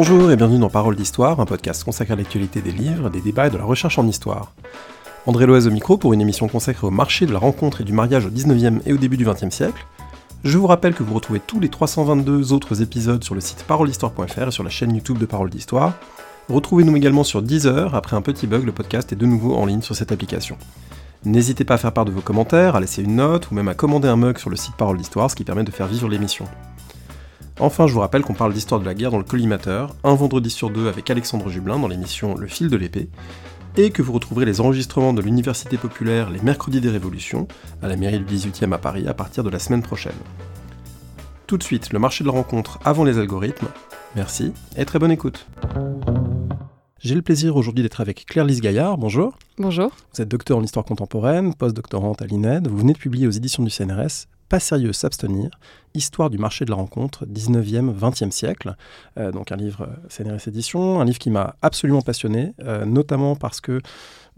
Bonjour et bienvenue dans Parole d'Histoire, un podcast consacré à l'actualité des livres, des débats et de la recherche en histoire. André Loez au micro pour une émission consacrée au marché de la rencontre et du mariage au 19e et au début du 20e siècle. Je vous rappelle que vous retrouvez tous les 322 autres épisodes sur le site paroledhistoire.fr et sur la chaîne YouTube de Parole d'Histoire. Retrouvez-nous également sur Deezer, après un petit bug, le podcast est de nouveau en ligne sur cette application. N'hésitez pas à faire part de vos commentaires, à laisser une note ou même à commander un mug sur le site Parole d'Histoire, ce qui permet de faire vivre l'émission. Enfin, je vous rappelle qu'on parle d'histoire de la guerre dans le collimateur, un vendredi sur deux avec Alexandre Jublin dans l'émission Le fil de l'épée, et que vous retrouverez les enregistrements de l'Université populaire les mercredis des révolutions, à la mairie du 18e à Paris, à partir de la semaine prochaine. Tout de suite, le marché de la rencontre avant les algorithmes. Merci et très bonne écoute. J'ai le plaisir aujourd'hui d'être avec Claire-Lise Gaillard. Bonjour. Bonjour. Vous êtes docteur en histoire contemporaine, post-doctorante à l'INED. Vous venez de publier aux éditions du CNRS pas sérieux s'abstenir, Histoire du marché de la rencontre, 19e, 20e siècle. Euh, donc un livre euh, CNRS Édition, un livre qui m'a absolument passionné, euh, notamment parce que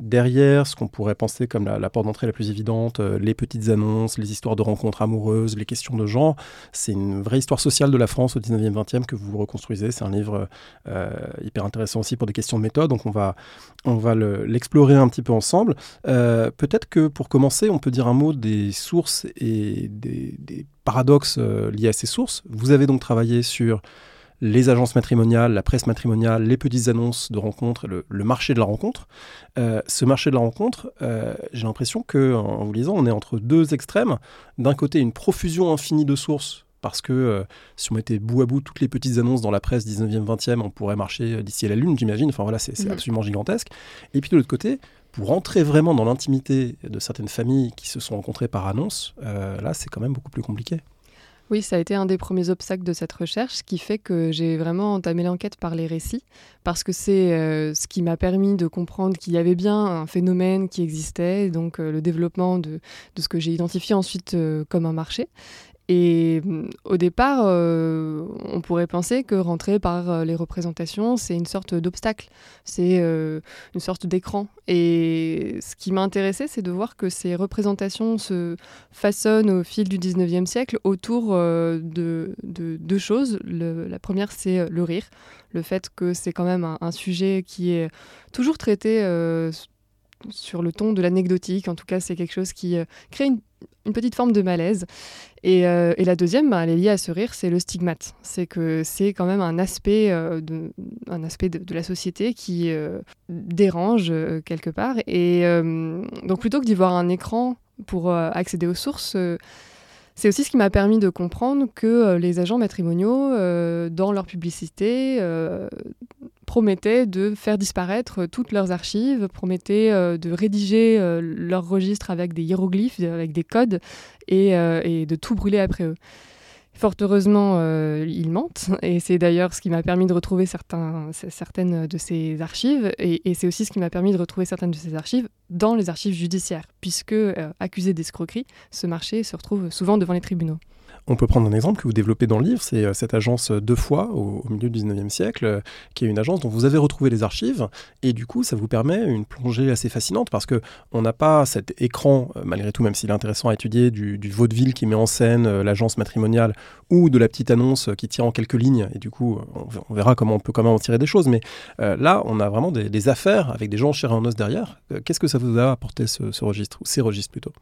derrière ce qu'on pourrait penser comme la, porte d'entrée la plus évidente, euh, les petites annonces, les histoires de rencontres amoureuses, les questions de genre, c'est une vraie histoire sociale de la France au 19e, 20e que vous reconstruisez. C'est un livre euh, hyper intéressant aussi pour des questions de méthode, donc on va, on va l'explorer un petit peu ensemble. Euh, peut-être que pour commencer, on peut dire un mot des sources et des, des paradoxes liés à ces sources. Vous avez donc travaillé sur les agences matrimoniales, la presse matrimoniale, les petites annonces de rencontres, le, marché de la rencontre. Euh, ce marché de la rencontre, euh, j'ai l'impression que, en vous lisant, on est entre deux extrêmes. D'un côté, une profusion infinie de sources, parce que euh, si on mettait bout à bout toutes les petites annonces dans la presse 19e, 20e, on pourrait marcher d'ici à la Lune, j'imagine. Enfin voilà, c'est mhm. absolument gigantesque. Et puis de l'autre côté, pour entrer vraiment dans l'intimité de certaines familles qui se sont rencontrées par annonce, là, c'est quand même beaucoup plus compliqué. Oui, ça a été un des premiers obstacles de cette recherche, ce qui fait que j'ai vraiment entamé l'enquête par les récits, parce que c'est euh, ce qui m'a permis de comprendre qu'il y avait bien un phénomène qui existait, donc euh, le développement de, ce que j'ai identifié ensuite euh, comme un marché. Et mm, au départ, euh, on pourrait penser que rentrer par euh, les représentations, c'est une sorte d'obstacle, c'est euh, une sorte d'écran. Et ce qui m'a intéressé, c'est de voir que ces représentations se façonnent au fil du 19e siècle autour de, deux choses. la première, c'est le rire, le fait que c'est quand même un, sujet qui est toujours traité sur le ton de l'anecdotique. En tout cas, c'est quelque chose qui crée une petite forme de malaise. Et, euh, la deuxième, bah, elle est liée à ce rire, c'est le stigmate. C'est que c'est quand même un aspect, euh, de, un aspect de, la société qui euh, dérange quelque part. Et donc plutôt que d'y voir un écran pour accéder aux sources, c'est aussi ce qui m'a permis de comprendre que les agents matrimoniaux, dans leur publicité, promettaient de faire disparaître toutes leurs archives, promettaient euh, de rédiger euh, leurs registres avec des hiéroglyphes, avec des codes, et, euh, de tout brûler après eux. Fort heureusement, ils mentent, et c'est d'ailleurs ce qui m'a permis de retrouver certaines de ces archives, et, c'est aussi ce qui m'a permis de retrouver certaines de ces archives dans les archives judiciaires, puisque, accusé d'escroquerie, ce marché se retrouve souvent devant les tribunaux. On peut prendre un exemple que vous développez dans le livre, c'est euh, cette agence Deux Fois au, milieu du 19e siècle, euh, qui est une agence dont vous avez retrouvé les archives, et du coup ça vous permet une plongée assez fascinante parce que on n'a pas cet écran, euh, malgré tout, même s'il est intéressant à étudier, du, vaudeville qui met en scène l'agence matrimoniale ou de la petite annonce qui tient en quelques lignes, et du coup on, verra comment on peut quand même en tirer des choses, mais là on a vraiment des, affaires avec des gens chers en os derrière. Qu'est-ce que ça vous a apporté ce, ce registre, ou ces registres plutôt?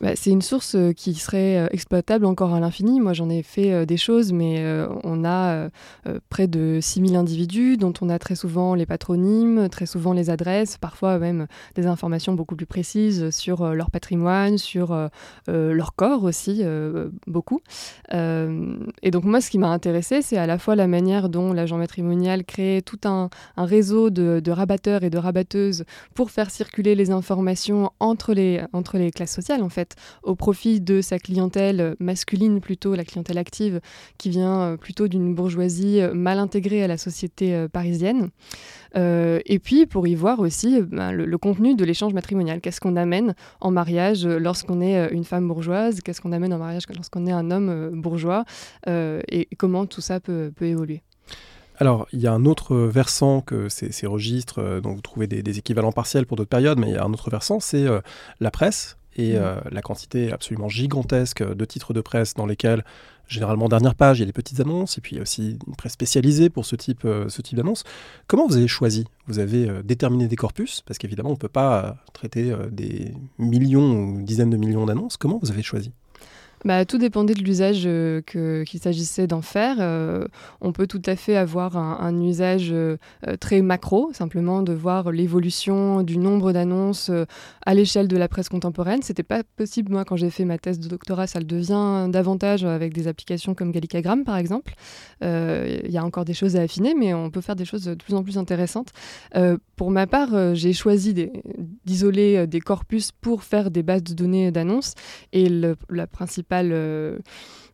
Bah, c'est une source euh, qui serait euh, exploitable encore à l'infini. Moi, j'en ai fait euh, des choses, mais on a près de 6000 individus dont on a très souvent les patronymes, très souvent les adresses, parfois même des informations beaucoup plus précises sur leur patrimoine, sur leur corps aussi, beaucoup. et donc moi, ce qui m'a intéressé, c'est à la fois la manière dont l'agent matrimonial crée tout un, réseau de, de, rabatteurs et de rabatteuses pour faire circuler les informations entre les, entre les classes sociales, en fait au profit de sa clientèle masculine plutôt, la clientèle active, qui vient euh, plutôt d'une bourgeoisie euh, mal intégrée à la société euh, parisienne. et puis pour y voir aussi ben, le, contenu de l'échange matrimonial. Qu'est-ce qu'on amène en mariage lorsqu'on est une femme bourgeoise? Qu'est-ce qu'on amène en mariage lorsqu'on est un homme bourgeois? Et comment tout ça peut, évoluer? Alors, il y a un autre versant que ces, registres, dont vous trouvez des, équivalents partiels pour d'autres périodes, mais il y a un autre versant, c'est la presse, et mmh. la quantité absolument gigantesque de titres de presse dans lesquels généralement dernière page, il y a des petites annonces, et puis il y a aussi une presse spécialisée pour ce type, euh, ce type d'annonce. Comment vous avez choisi? Vous avez euh, déterminé des corpus, parce qu'évidemment on ne peut pas euh, traiter des millions ou dizaines de millions d'annonces. Comment vous avez choisi? Bah, tout dépendait de l'usage euh, qu'il s'agissait d'en faire. Euh, on peut tout à fait avoir un, usage euh, très macro, simplement de voir l'évolution du nombre d'annonces à l'échelle de la presse contemporaine. C'était pas possible, moi, quand j'ai fait ma thèse de doctorat, ça le devient davantage avec des applications comme Gallicagram, par exemple. Il y a encore des choses à affiner, mais on peut faire des choses de plus en plus intéressantes. Pour ma part, j'ai choisi d'isoler des, corpus pour faire des bases de données d'annonces. Et le, la principale euh,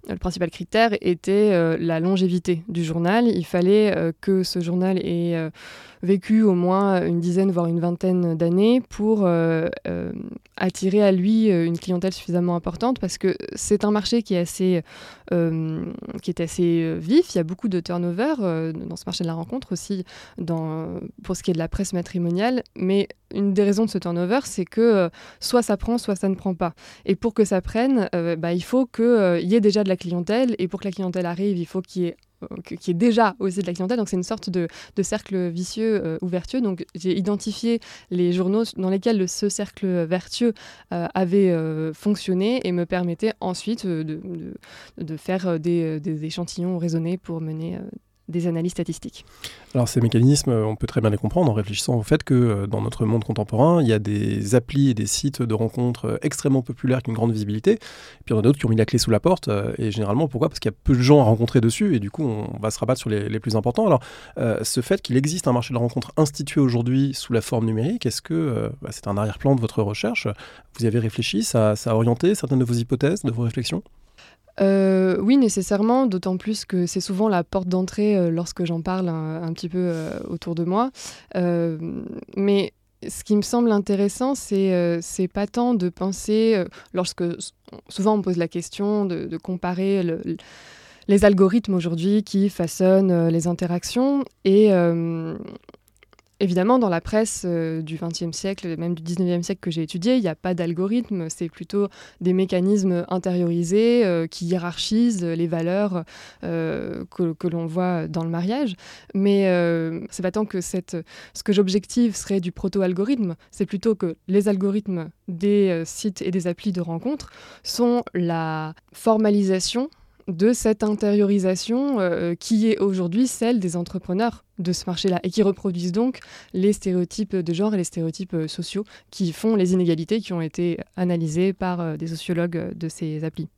le principal critère était euh, la longévité du journal. Il fallait euh, que ce journal ait vécu au moins une dizaine, voire une vingtaine d'années pour attirer à lui une clientèle suffisamment importante parce que c'est un marché qui est assez, qui est assez vif. Il y a beaucoup de turnover dans ce marché de la rencontre aussi pour ce qui est de la presse matrimoniale. Mais une des raisons de ce turnover, c'est que euh, soit ça prend, soit ça ne prend pas. Et pour que ça prenne, euh, bah, il faut qu'il euh, y ait déjà de la clientèle. Et pour que la clientèle arrive, il faut qu'il y ait déjà aussi de la clientèle. Donc c'est une sorte de, cercle vicieux ou vertueux. Donc j'ai identifié les journaux dans lesquels ce cercle vertueux avait fonctionné et me permettait ensuite de, faire des, échantillons raisonnés pour mener des analyses statistiques. Alors ces mécanismes, on peut très bien les comprendre en réfléchissant au fait que euh, dans notre monde contemporain, il y a des applis et des sites de rencontres euh, extrêmement populaires qui ont une grande visibilité, puis il y en a d'autres qui ont mis la clé sous la porte, euh, et généralement pourquoi? Parce qu'il y a peu de gens à rencontrer dessus, et du coup on va se rabattre sur les, plus importants. Alors ce fait qu'il existe un marché de la rencontre institué aujourd'hui sous la forme numérique, est-ce que bah, c'est un arrière-plan de votre recherche? Vous y avez réfléchi? Ça a orienté certaines de vos hypothèses, de vos réflexions? Euh, oui, nécessairement, d'autant plus que c'est souvent la porte d'entrée euh, lorsque j'en parle un, petit peu euh, autour de moi. mais ce qui me semble intéressant, c'est pas tant de penser, lorsque souvent on me pose la question de, comparer les algorithmes aujourd'hui qui façonnent les interactions et Évidemment, dans la presse euh, du XXe siècle, même du XIXe siècle que j'ai étudié, il n'y a pas d'algorithme, c'est plutôt des mécanismes intériorisés euh, qui hiérarchisent les valeurs euh, que, l'on voit dans le mariage. Mais c'est pas tant que ce que j'objective serait du proto-algorithme, c'est plutôt que les algorithmes des sites et des applis de rencontres sont la formalisation de cette intériorisation euh, qui est aujourd'hui celle des entrepreneurs de ce marché-là et qui reproduisent donc les stéréotypes de genre et les stéréotypes euh, sociaux qui font les inégalités qui ont été analysées par euh, des sociologues de ces applis.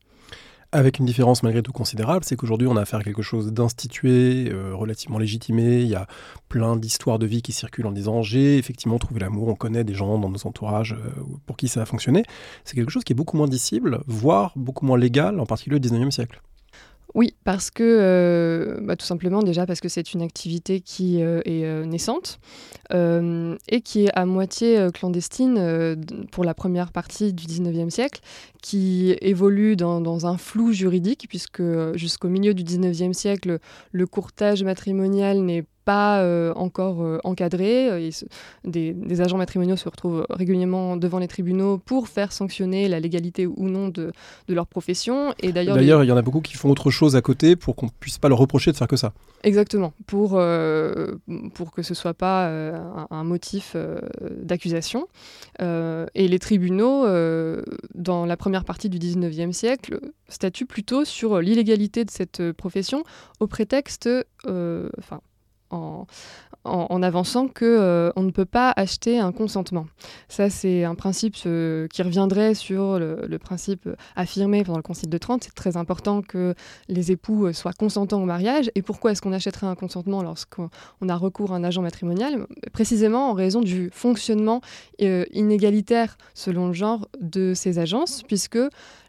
Avec une différence malgré tout considérable, c'est qu'aujourd'hui on a affaire à quelque chose d'institué, relativement légitimé. Il y a plein d'histoires de vie qui circulent en disant j'ai effectivement trouvé l'amour, on connaît des gens dans nos entourages pour qui ça a fonctionné. C'est quelque chose qui est beaucoup moins dissible, voire beaucoup moins légal, en particulier au 19e siècle. Oui, parce que, euh, bah, tout simplement déjà parce que c'est une activité qui euh, est euh, naissante et qui est à moitié clandestine pour la première partie du 19e siècle, qui évolue dans, un flou juridique, puisque jusqu'au milieu du 19e siècle, le courtage matrimonial n'est pas euh, encore euh, encadré. Euh, des, agents matrimoniaux se retrouvent régulièrement devant les tribunaux pour faire sanctionner la légalité ou non de, leur profession. Et d'ailleurs, il y en a beaucoup qui font autre chose à côté pour qu'on puisse pas leur reprocher de faire que ça. Exactement, pour, pour que ce soit pas un, motif d'accusation. et les tribunaux, dans la première partie du 19e siècle, statuent plutôt sur l'illégalité de cette profession au prétexte, enfin, en, avançant que euh, on ne peut pas acheter un consentement. Ça, c'est un principe euh, qui reviendrait sur le, principe affirmé pendant le Concile de Trente. C'est très important que les époux euh, soient consentants au mariage. Et pourquoi est-ce qu'on achèterait un consentement lorsqu'on a recours à un agent matrimonial? Précisément en raison du fonctionnement inégalitaire selon le genre de ces agences, puisque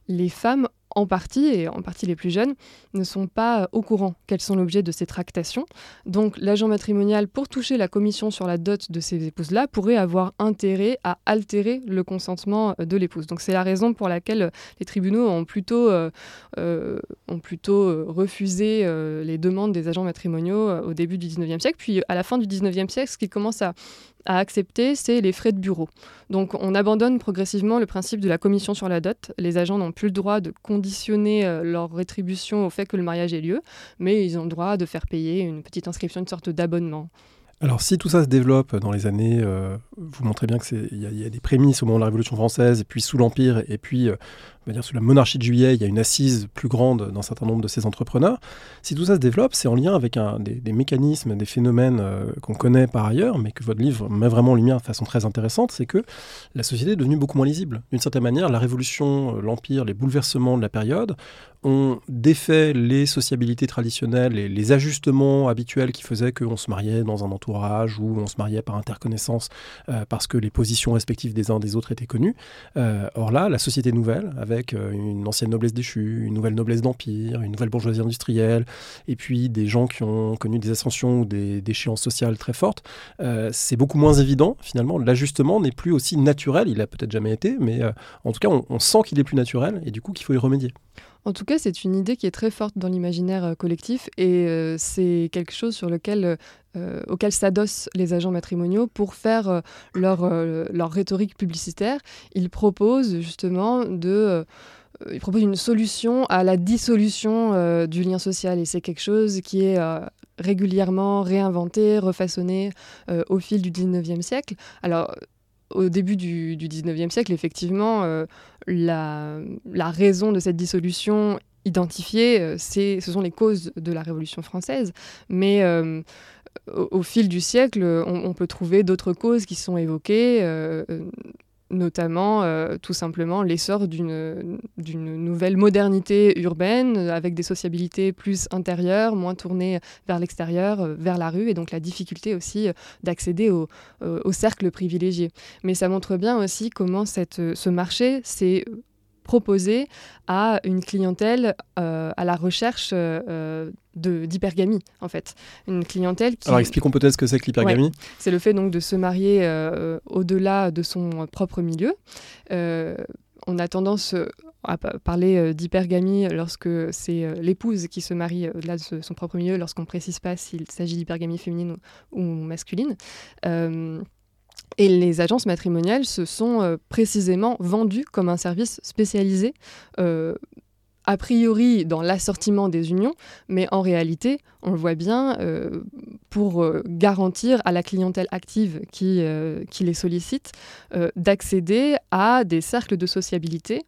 les femmes en partie, et en partie les plus jeunes, ne sont pas euh, au courant quels sont l'objet de ces tractations. Donc l'agent matrimonial, pour toucher la commission sur la dot de ces épouses-là, pourrait avoir intérêt à altérer le consentement euh, de l'épouse. Donc c'est la raison pour laquelle euh, les tribunaux ont plutôt, ont plutôt refusé les demandes des agents matrimoniaux au début du 19e siècle. Puis à la fin du 19e siècle, ce qui commence à à accepter, c'est les frais de bureau. Donc on abandonne progressivement le principe de la commission sur la dot. Les agents n'ont plus le droit de conditionner euh, leur rétribution au fait que le mariage ait lieu, mais ils ont le droit de faire payer une petite inscription, une sorte d'abonnement. Alors si tout ça se développe dans les années, euh, vous montrez bien qu'il y, y, a des prémices au moment de la Révolution française, et puis sous l'Empire, et puis euh, on va dire sous la monarchie de juillet, il y a une assise plus grande d'un certain nombre de ces entrepreneurs. Si tout ça se développe, c'est en lien avec des, des, mécanismes, des phénomènes euh, qu'on connaît par ailleurs, mais que votre livre met vraiment en lumière de façon très intéressante, c'est que la société est devenue beaucoup moins lisible. D'une certaine manière, la Révolution, euh, l'Empire, les bouleversements de la période ont défait les sociabilités traditionnelles et les ajustements habituels qui faisaient qu'on se mariait dans un entourage ou on se mariait par interconnaissance euh, parce que les positions respectives des uns des autres étaient connues. Or là, la société nouvelle, euh, une ancienne noblesse déchue, une nouvelle noblesse d'empire, une nouvelle bourgeoisie industrielle, et puis des gens qui ont connu des ascensions ou des déchéances sociales très fortes, euh, c'est beaucoup moins évident finalement. L'ajustement n'est plus aussi naturel, il a peut-être jamais été, mais euh, en tout cas on, on sent qu'il est plus naturel et du coup qu'il faut y remédier. En tout cas, c'est une idée qui est très forte dans l'imaginaire euh, collectif et euh, c'est quelque chose sur lequel, euh, auquel s'adossent les agents matrimoniaux pour faire leur, leur rhétorique publicitaire. Ils proposent justement de ils proposent une solution à la dissolution du lien social et c'est quelque chose qui est régulièrement réinventé, refaçonné au fil du 19e siècle. Alors au début du, du 19e siècle, effectivement, euh, la, raison de cette dissolution identifiée, euh, ce sont les causes de la Révolution française. Mais euh, au, fil du siècle, on, peut trouver d'autres causes qui sont évoquées notamment euh, tout simplement l'essor d'une nouvelle modernité urbaine avec des sociabilités plus intérieures, moins tournées vers l'extérieur, euh, vers la rue, et donc la difficulté aussi euh, d'accéder au, euh, au, cercle privilégié. Mais ça montre bien aussi comment ce marché s'est proposé à une clientèle euh, à la recherche euh, d'hypergamie, en fait. Une clientèle qui... Alors expliquons peut-être ce que c'est que l'hypergamie. Ouais, c'est le fait donc de se marier euh, au-delà de son propre milieu. Euh, on a tendance à parler d'hypergamie lorsque c'est l'épouse qui se marie au-delà de son propre milieu, lorsqu'on ne précise pas s'il s'agit d'hypergamie féminine ou, masculine. Euh, et les agences matrimoniales se sont euh, précisément vendues comme un service spécialisé, euh, a priori dans l'assortiment des unions, mais en réalité, on le voit bien, euh, pour euh, garantir à la clientèle active qui, euh, qui les sollicite d'accéder à des cercles de sociabilité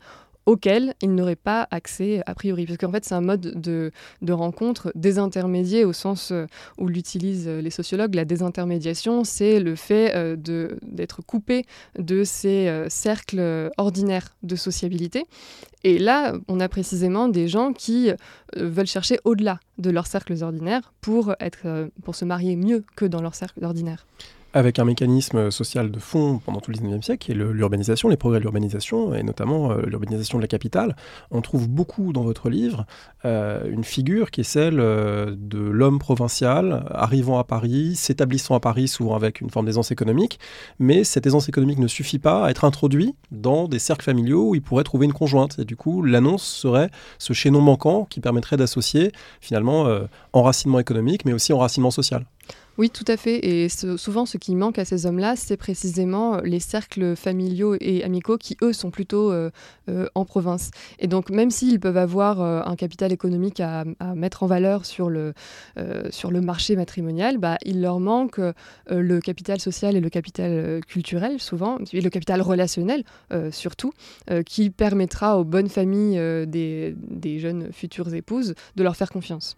auquel ils n'auraient pas accès a priori. Parce qu'en fait, c'est un mode de, de, rencontre désintermédié au sens euh, où l'utilisent les sociologues. La désintermédiation, c'est le fait euh, d'être coupé de ces euh, cercles ordinaires de sociabilité. Et là, on a précisément des gens qui euh, veulent chercher au-delà de leurs cercles ordinaires pour, être, euh, pour se marier mieux que dans leurs cercles ordinaires avec un mécanisme social de fond pendant tout le 19e siècle, qui est l'urbanisation, les progrès de l'urbanisation, et notamment euh, l'urbanisation de la capitale. On trouve beaucoup dans votre livre euh, une figure qui est celle euh, de l'homme provincial arrivant à Paris, s'établissant à Paris, souvent avec une forme d'aisance économique, mais cette aisance économique ne suffit pas à être introduit dans des cercles familiaux où il pourrait trouver une conjointe. Et du coup, l'annonce serait ce chaînon manquant qui permettrait d'associer finalement enracinement économique, mais aussi enracinement social. Oui, tout à fait. Et souvent, ce qui manque à ces hommes-là, c'est précisément euh, les cercles familiaux et amicaux qui, eux, sont plutôt euh, euh, en province. Et donc, même s'ils peuvent avoir un capital économique à, mettre en valeur sur le, sur le marché matrimonial, bah, il leur manque le capital social et le capital culturel, souvent, et le capital relationnel, surtout, qui permettra aux bonnes familles des, des jeunes futures épouses de leur faire confiance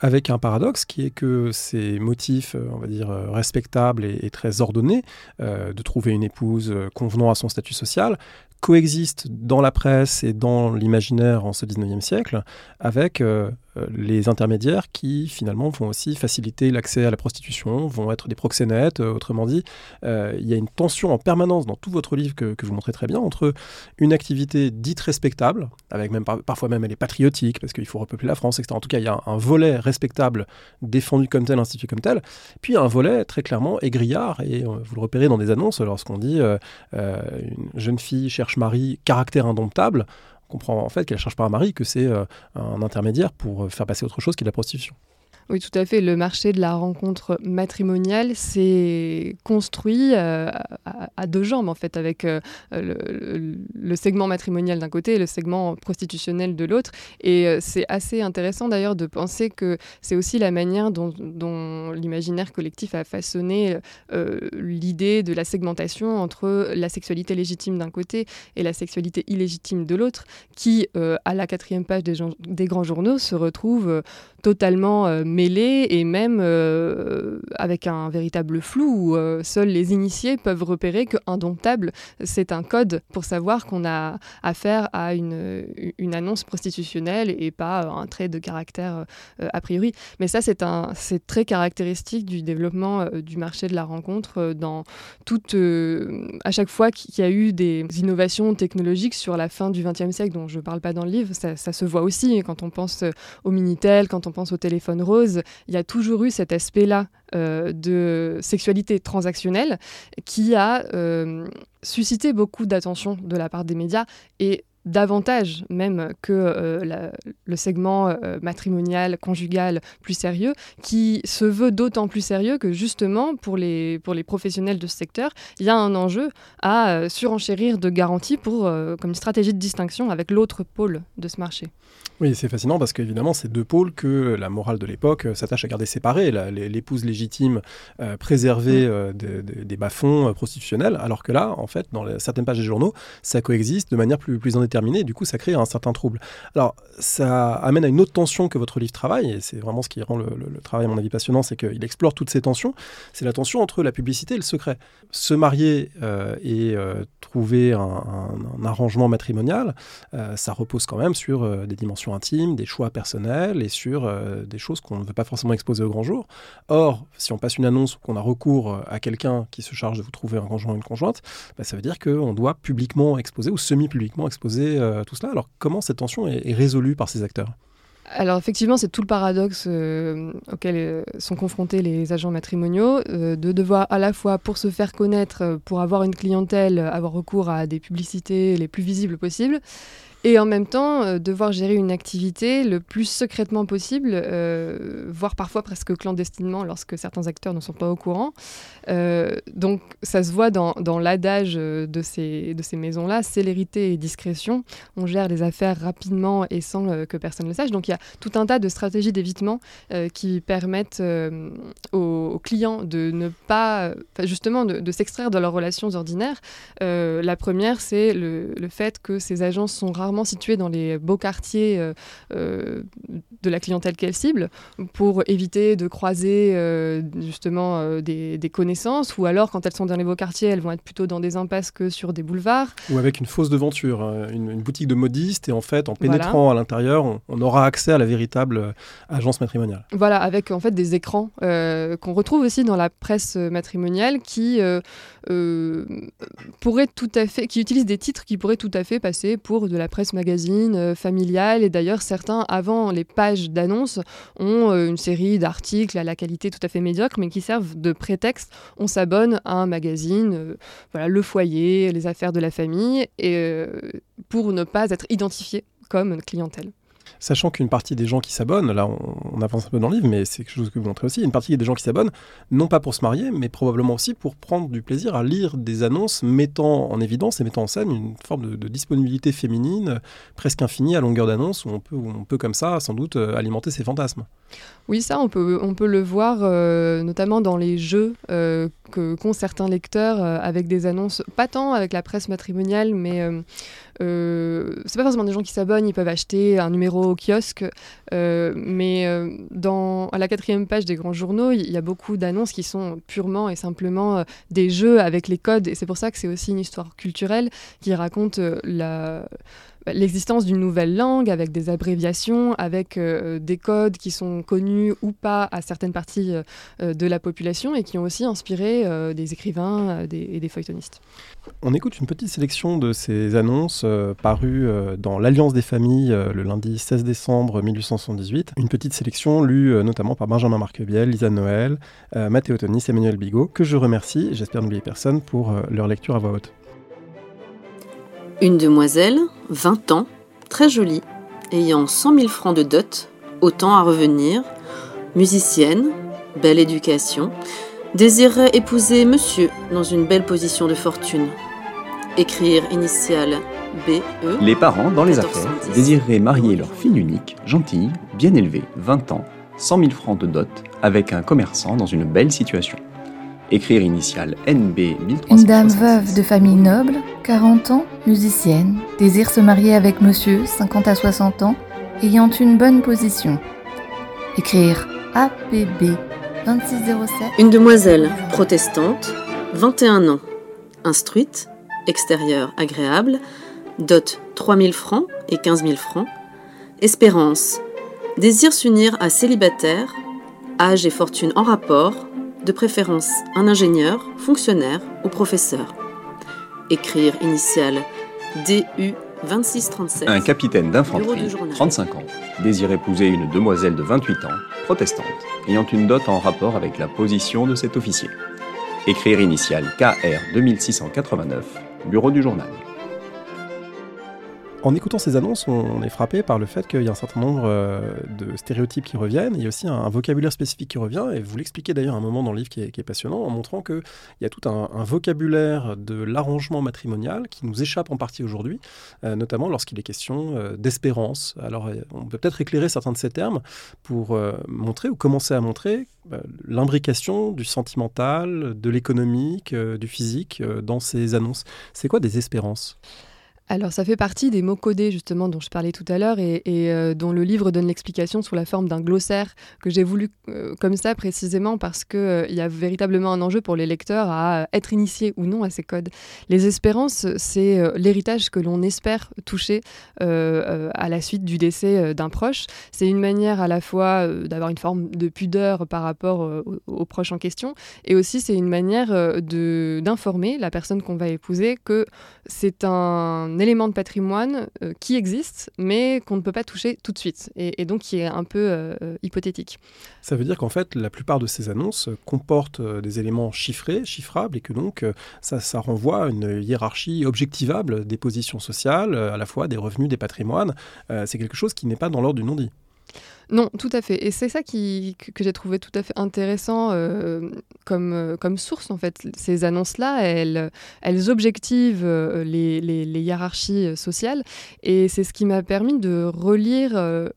avec un paradoxe qui est que ces motifs, on va dire, respectables et, très ordonnés, euh, de trouver une épouse convenant à son statut social, coexistent dans la presse et dans l'imaginaire en ce 19e siècle avec euh, les intermédiaires qui finalement vont aussi faciliter l'accès à la prostitution, vont être des proxénètes, euh, autrement dit, euh, il y a une tension en permanence dans tout votre livre que, vous montrez très bien entre une activité dite respectable, parfois même elle est patriotique parce qu'il faut repeupler la France, etc. En tout cas, il y a un, volet respectable défendu comme tel, institué comme tel, puis un volet très clairement aigriard et euh, vous le repérez dans des annonces lorsqu'on dit euh, euh, une jeune fille cherche mari, caractère indomptable comprend en fait qu'elle cherche pas un mari, que c'est euh, un intermédiaire pour faire passer autre chose qui est la prostitution. Oui, tout à fait. Le marché de la rencontre matrimoniale s'est construit euh, à, deux jambes, en fait, avec euh, le, segment matrimonial d'un côté et le segment prostitutionnel de l'autre. Et euh, c'est assez intéressant d'ailleurs de penser que c'est aussi la manière dont, l'imaginaire collectif a façonné l'idée de la segmentation entre la sexualité légitime d'un côté et la sexualité illégitime de l'autre, qui, à la quatrième page des, des, grands journaux, se retrouve totalement euh, mêlés et même euh, avec un véritable flou où euh, seuls les initiés peuvent repérer que indomptable, c'est un code pour savoir qu'on a affaire à une, une annonce prostitutionnelle et pas un trait de caractère a priori. Mais ça, c'est très caractéristique du développement du marché de la rencontre dans toute, à chaque fois qu'il y a eu des innovations technologiques sur la fin du XXe siècle, dont je ne parle pas dans le livre, ça, ça, se voit aussi quand on pense au Minitel, quand on on pense au téléphone rose, il y a toujours eu cet aspect-là euh, de sexualité transactionnelle qui a euh, suscité beaucoup d'attention de la part des médias et davantage même que euh, le segment euh, matrimonial, conjugal plus sérieux, qui se veut d'autant plus sérieux que justement pour les, pour les professionnels de ce secteur, il y a un enjeu à euh, surenchérir de garanties pour, comme une stratégie de distinction avec l'autre pôle de ce marché. Oui, c'est fascinant parce qu'évidemment, c'est deux pôles que la morale de l'époque s'attache à garder séparés. L'épouse légitime préservée mm. des bas-fonds prostitutionnels, alors que là, en fait, dans certaines pages des journaux, ça coexiste de manière plus, plus en terminé, et du coup ça crée un certain trouble. Alors ça amène à une autre tension que votre livre travaille, et c'est vraiment ce qui rend le, travail à mon avis passionnant, c'est qu'il explore toutes ces tensions, c'est la tension entre la publicité et le secret. Se marier euh, et euh, trouver un, arrangement matrimonial, euh, ça repose quand même sur des dimensions intimes, des choix personnels et sur des choses qu'on ne veut pas forcément exposer au grand jour. Or, si on passe une annonce ou qu'on a recours à quelqu'un qui se charge de vous trouver un conjoint ou une conjointe, bah, ça veut dire qu'on doit publiquement exposer ou semi-publiquement exposer euh, tout cela. Alors comment cette tension est, résolue par ces acteurs? Alors effectivement, c'est tout le paradoxe euh, auquel euh, sont confrontés les agents matrimoniaux, de devoir à la fois, pour se faire connaître, pour avoir une clientèle, avoir recours à des publicités les plus visibles possibles, et en même temps euh, devoir gérer une activité le plus secrètement possible, euh, voire parfois presque clandestinement lorsque certains acteurs ne sont pas au courant. Euh, donc ça se voit dans, l'adage de ces, de ces maisons-là, célérité et discrétion. On gère les affaires rapidement et sans que personne ne le sache. Donc il y a tout un tas de stratégies d'évitement qui permettent aux, clients de ne pas, justement, de, s'extraire de leurs relations ordinaires. la première, c'est le, fait que ces agences sont rares situés dans les beaux quartiers euh, euh, de la clientèle qu'elle cible pour éviter de croiser euh, justement des, connaissances ou alors quand elles sont dans les beaux quartiers elles vont être plutôt dans des impasses que sur des boulevards. Ou avec une fausse devanture, hein, une, boutique de modiste et en fait en pénétrant à l'intérieur on, aura accès à la véritable agence matrimoniale. Voilà, avec en fait des écrans qu'on retrouve aussi dans la presse matrimoniale qui pourrait tout à fait, qui utilisent des titres qui pourraient tout à fait passer pour de la presse magazine euh, familial. Et d'ailleurs, certains, avant les pages d'annonces, ont euh, une série d'articles à la qualité tout à fait médiocre, mais qui servent de prétexte. On s'abonne à un magazine, euh, voilà, le foyer, les affaires de la famille, et pour ne pas être identifié comme clientèle. Sachant qu'une partie des gens qui s'abonnent, là on, avance un peu dans le livre, mais c'est quelque chose que vous montrez aussi, une partie des gens qui s'abonnent, non pas pour se marier, mais probablement aussi pour prendre du plaisir à lire des annonces mettant en évidence et mettant en scène une forme de, disponibilité féminine presque infinie à longueur d'annonce, où on peut, on comme ça sans doute euh, alimenter ses fantasmes. Oui, ça on peut, on peut le voir euh, notamment dans les jeux euh, qu'ont certains lecteurs avec des annonces, pas tant avec la presse matrimoniale, mais euh, c'est pas forcément des gens qui s'abonnent, ils peuvent acheter un numéro au kiosque, euh, mais euh, dans, à la quatrième page des grands journaux, il y, a beaucoup d'annonces qui sont purement et simplement des jeux avec les codes, et c'est pour ça que c'est aussi une histoire culturelle qui raconte la l'existence d'une nouvelle langue avec des abréviations, avec euh, des codes qui sont connus ou pas à certaines parties euh, de la population et qui ont aussi inspiré euh, des écrivains et des feuilletonistes. On écoute une petite sélection de ces annonces parues dans l'Alliance des familles le lundi 16 décembre 1878. Une petite sélection lue notamment par Benjamin Marquebiel, Lisa Noël, Mathéo Tonis, Emmanuel Bigot, que je remercie, j'espère n'oublier personne, pour leur lecture à voix haute. Une demoiselle, 20 ans, très jolie, ayant 100 000 francs de dot, autant à revenir, musicienne, belle éducation, désirerait épouser monsieur dans une belle position de fortune. Écrire initiale BE. Les parents, dans les affaires, désireraient marier leur fille unique, gentille, bien élevée, 20 ans, 100 000 francs de dot, avec un commerçant dans une belle situation. Écrire initiale NB 1366. Une dame veuve de famille noble, 40 ans, musicienne, désire se marier avec monsieur, 50 à 60 ans, ayant une bonne position. Écrire APB 2607. Une demoiselle protestante, 21 ans, instruite, extérieur agréable, dot 3000 francs et 15 000 francs. Espérance, désire s'unir à célibataire, âge et fortune en rapport, de préférence un ingénieur, fonctionnaire ou professeur. Écrire initiale DU 2637. Un capitaine d'infanterie, du journal. 35 ans, désire épouser une demoiselle de 28 ans, protestante, ayant une dot en rapport avec la position de cet officier. Écrire initiale KR 2689, bureau du journal. En écoutant ces annonces, on est frappé par le fait qu'il y a un certain nombre euh, de stéréotypes qui reviennent. Il y a aussi un, vocabulaire spécifique qui revient. Et vous l'expliquez d'ailleurs un moment dans le livre qui est, passionnant, en montrant qu'il y a tout un, vocabulaire de l'arrangement matrimonial qui nous échappe en partie aujourd'hui, euh, notamment lorsqu'il est question euh, d'espérance. Alors, on peut peut-être éclairer certains de ces termes pour montrer ou commencer à montrer euh, l'imbrication du sentimental, de l'économique, du physique dans ces annonces. C'est quoi des espérances? Alors, ça fait partie des mots codés, justement, dont je parlais tout à l'heure et, euh, dont le livre donne l'explication sous la forme d'un glossaire que j'ai voulu euh, comme ça précisément parce qu'il il y a véritablement un enjeu pour les lecteurs à euh, être initiés ou non à ces codes. Les espérances, c'est euh, l'héritage que l'on espère toucher euh, euh, à la suite du décès euh, d'un proche. C'est une manière à la fois euh, d'avoir une forme de pudeur par rapport euh, au, au proche en question et aussi c'est une manière euh, d'informer la personne qu'on va épouser que c'est un élément de patrimoine euh, qui existe, mais qu'on ne peut pas toucher tout de suite, et, donc qui est un peu euh, euh, hypothétique. Ça veut dire qu'en fait, la plupart de ces annonces comportent des éléments chiffrés, chiffrables, et que donc ça, ça renvoie à une hiérarchie objectivable des positions sociales, à la fois des revenus, des patrimoines. C'est quelque chose qui n'est pas dans l'ordre du non-dit. Non, tout à fait. Et c'est ça qui, que, j'ai trouvé tout à fait intéressant euh, comme, euh, comme source, en fait. Ces annonces-là, elles, elles objectivent euh, les, les- les hiérarchies sociales. Et c'est ce qui m'a permis de relire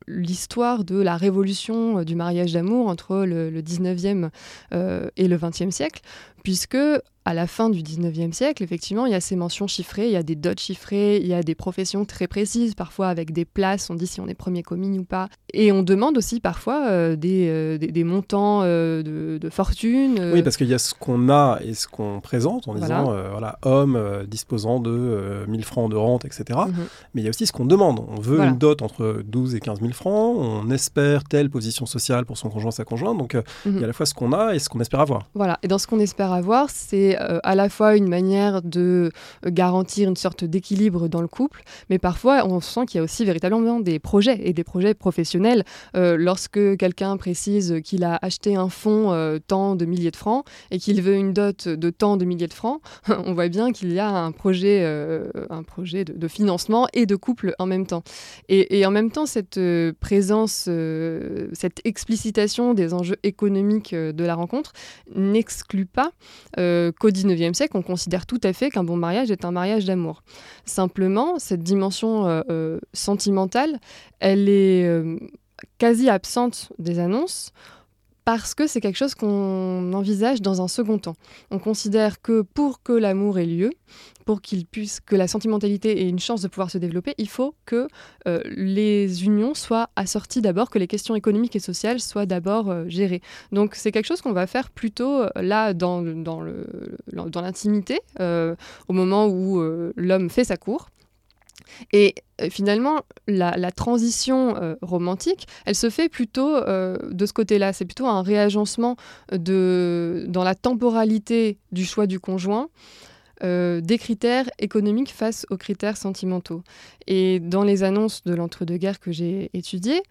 l'histoire de la révolution du mariage d'amour entre le, le 19e euh, et le 20e siècle, puisque à la fin du 19e siècle, effectivement, il y a ces mentions chiffrées, il y a des dots chiffrés, il y a des professions très précises, parfois avec des places, on dit si on est premier commis ou pas. Et on demande aussi parfois euh, des, euh, des, des montants euh, de, de fortune. Oui, parce qu'il y a ce qu'on a et ce qu'on présente en Voilà. disant, voilà, homme disposant de euh, 1000 francs de rente, etc. mhm. Mais il y a aussi ce qu'on demande. On veut Voilà. une dot entre 12 et 15 000 francs, on espère telle position sociale pour son conjoint, sa conjointe. Donc il y Mhm. a à la fois ce qu'on a et ce qu'on espère avoir. Voilà, et dans ce qu'on espère avoir, c'est euh, à la fois une manière de euh, garantir une sorte d'équilibre dans le couple, mais parfois on sent qu'il y a aussi véritablement des projets et des projets professionnels. Euh, lorsque quelqu'un précise qu'il a acheté un fonds tant de milliers de francs et qu'il veut une dot de tant de milliers de francs, on voit bien qu'il y a un projet, un projet de, financement et de couple en même temps. Et, et en même temps, cette présence, cette explicitation des enjeux économiques de la rencontre n'exclut pas qu'au XIXe siècle, on considère tout à fait qu'un bon mariage est un mariage d'amour. Simplement, cette dimension euh, euh, sentimentale, elle est euh, quasi absente des annonces parce que c'est quelque chose qu'on envisage dans un second temps. On considère que pour que l'amour ait lieu, pour qu'il puisse, que la sentimentalité ait une chance de pouvoir se développer, il faut que euh, les unions soient assorties d'abord, que les questions économiques et sociales soient d'abord euh, gérées. Donc c'est quelque chose qu'on va faire plutôt euh, là dans, l'intimité, au moment où l'homme fait sa cour. Et euh, finalement, la, transition euh, romantique, elle se fait plutôt euh, de ce côté-là. C'est plutôt un réagencement dans la temporalité du choix du conjoint des critères économiques face aux critères sentimentaux. Et dans les annonces de l'entre-deux-guerres que j'ai étudiées,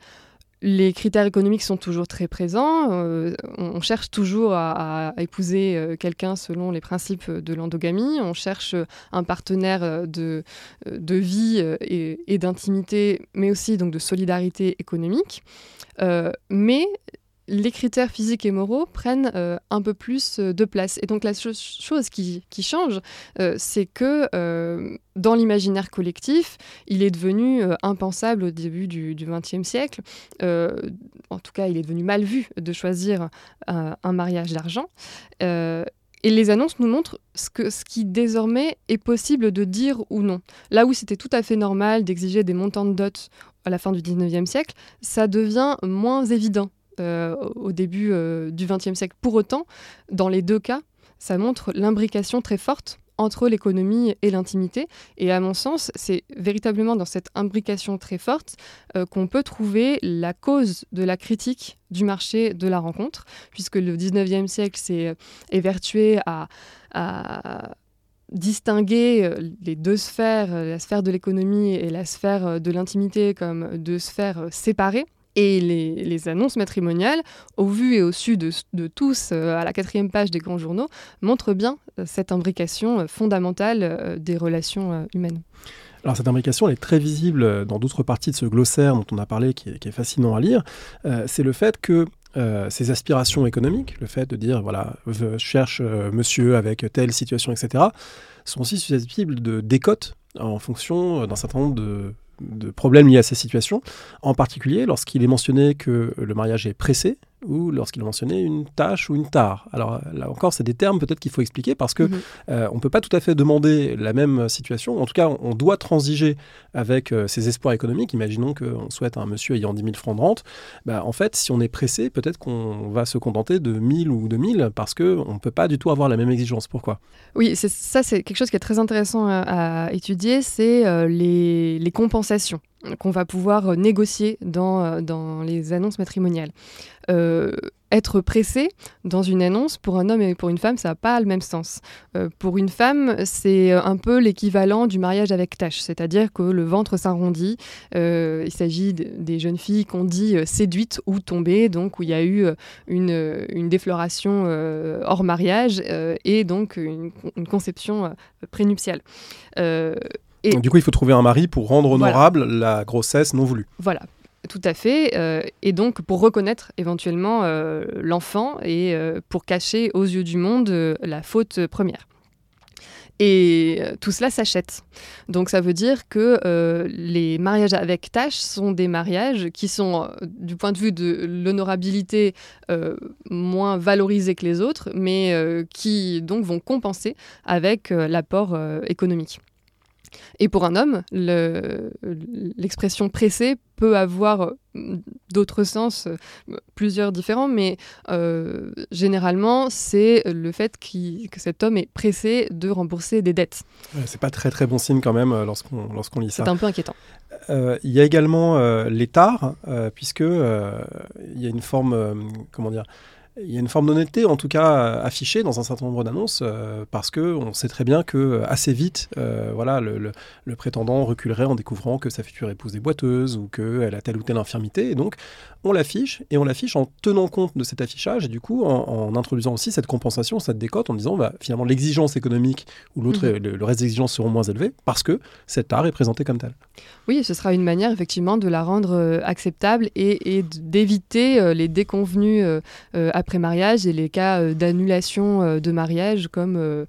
les critères économiques sont toujours très présents. Euh, on, cherche toujours à, épouser euh, quelqu'un selon les principes de l'endogamie. On cherche euh, un partenaire euh, de, euh, de vie euh, et, d'intimité, mais aussi donc de solidarité économique. Euh, mais les critères physiques et moraux prennent un peu plus de place. Et donc la chose qui, change, c'est que dans l'imaginaire collectif, il est devenu impensable au début du XXe siècle. en tout cas, il est devenu mal vu de choisir un mariage d'argent. Et les annonces nous montrent ce qui désormais est possible de dire ou non. Là où c'était tout à fait normal d'exiger des montants de dot à la fin du 19e siècle, ça devient moins évident euh, au début euh, du 20e siècle. Pour autant, dans les deux cas, ça montre l'imbrication très forte entre l'économie et l'intimité. Et à mon sens, c'est véritablement dans cette imbrication très forte euh, qu'on peut trouver la cause de la critique du marché de la rencontre, puisque le 19e siècle s'est évertué à, distinguer les deux sphères, la sphère de l'économie et la sphère de l'intimité comme deux sphères séparées. Et les, annonces matrimoniales, au vu et au su de, tous, euh, à la quatrième page des grands journaux, montrent bien euh, cette imbrication euh, fondamentale des relations humaines. Alors cette imbrication, elle est très visible dans d'autres parties de ce glossaire dont on a parlé, qui est, fascinant à lire. c'est le fait que ces aspirations économiques, le fait de dire, voilà, je cherche monsieur avec telle situation, etc., sont aussi susceptibles de décote en fonction d'un certain nombre de de problèmes liés à ces situations, en particulier lorsqu'il est mentionné que le mariage est pressé ou lorsqu'il est mentionné une tâche ou une tare. Alors là encore, c'est des termes peut-être qu'il faut expliquer parce que mhm. euh, on ne peut pas tout à fait demander la même situation. En tout cas, on doit transiger avec euh, ses espoirs économiques. Imaginons qu'on souhaite un monsieur ayant 10 000 francs de rente. Bah, en fait, si on est pressé, peut-être qu'on va se contenter de 1000 ou 2000 parce qu'on ne peut pas du tout avoir la même exigence. Pourquoi? Oui, ça c'est quelque chose qui est très intéressant à, étudier, c'est euh, les, les compensations qu'on va pouvoir euh, négocier dans, euh, dans les annonces matrimoniales. Euh, être pressé dans une annonce, pour un homme et pour une femme, ça n'a pas le même sens. pour une femme, c'est un peu l'équivalent du mariage avec tâche, c'est-à-dire que le ventre s'arrondit. il s'agit des jeunes filles qu'on dit séduites ou tombées, donc où il y a eu une, une défloration hors mariage et donc une, une conception prénuptiale. Du coup, il faut trouver un mari pour rendre honorable la grossesse non voulue. Voilà, tout à fait. Euh, et donc pour reconnaître éventuellement euh, l'enfant et euh, pour cacher aux yeux du monde la faute première. Et tout cela s'achète. Donc ça veut dire que les mariages avec tâche sont des mariages qui sont, du point de vue de l'honorabilité, moins valorisés que les autres, mais qui donc vont compenser avec l'apport économique. Et pour un homme, l'expression pressé peut avoir euh, d'autres sens, euh, plusieurs différents, mais euh, généralement, c'est le fait que cet homme est pressé de rembourser des dettes. c'est pas très très bon signe quand même lorsqu'on lorsqu'on lit ça. C'est un peu inquiétant. Il y a également l'état, puisque il y a une forme, comment dire, il y a une forme d'honnêteté, en tout cas affichée dans un certain nombre d'annonces, euh, parce que on sait très bien que euh, assez vite, euh, voilà, le, prétendant reculerait en découvrant que sa future épouse est boiteuse ou qu'elle a telle ou telle infirmité. Et donc, on l'affiche et on l'affiche en tenant compte de cet affichage et du coup en, introduisant aussi cette compensation, cette décote, en disant bah, finalement l'exigence économique ou l'autre, mhm. le, reste des exigences seront moins élevées parce que cet art est présenté comme tel. Oui, ce sera une manière effectivement de la rendre acceptable et, d'éviter les déconvenus après mariage et les cas euh, d'annulation euh, de mariage comme euh,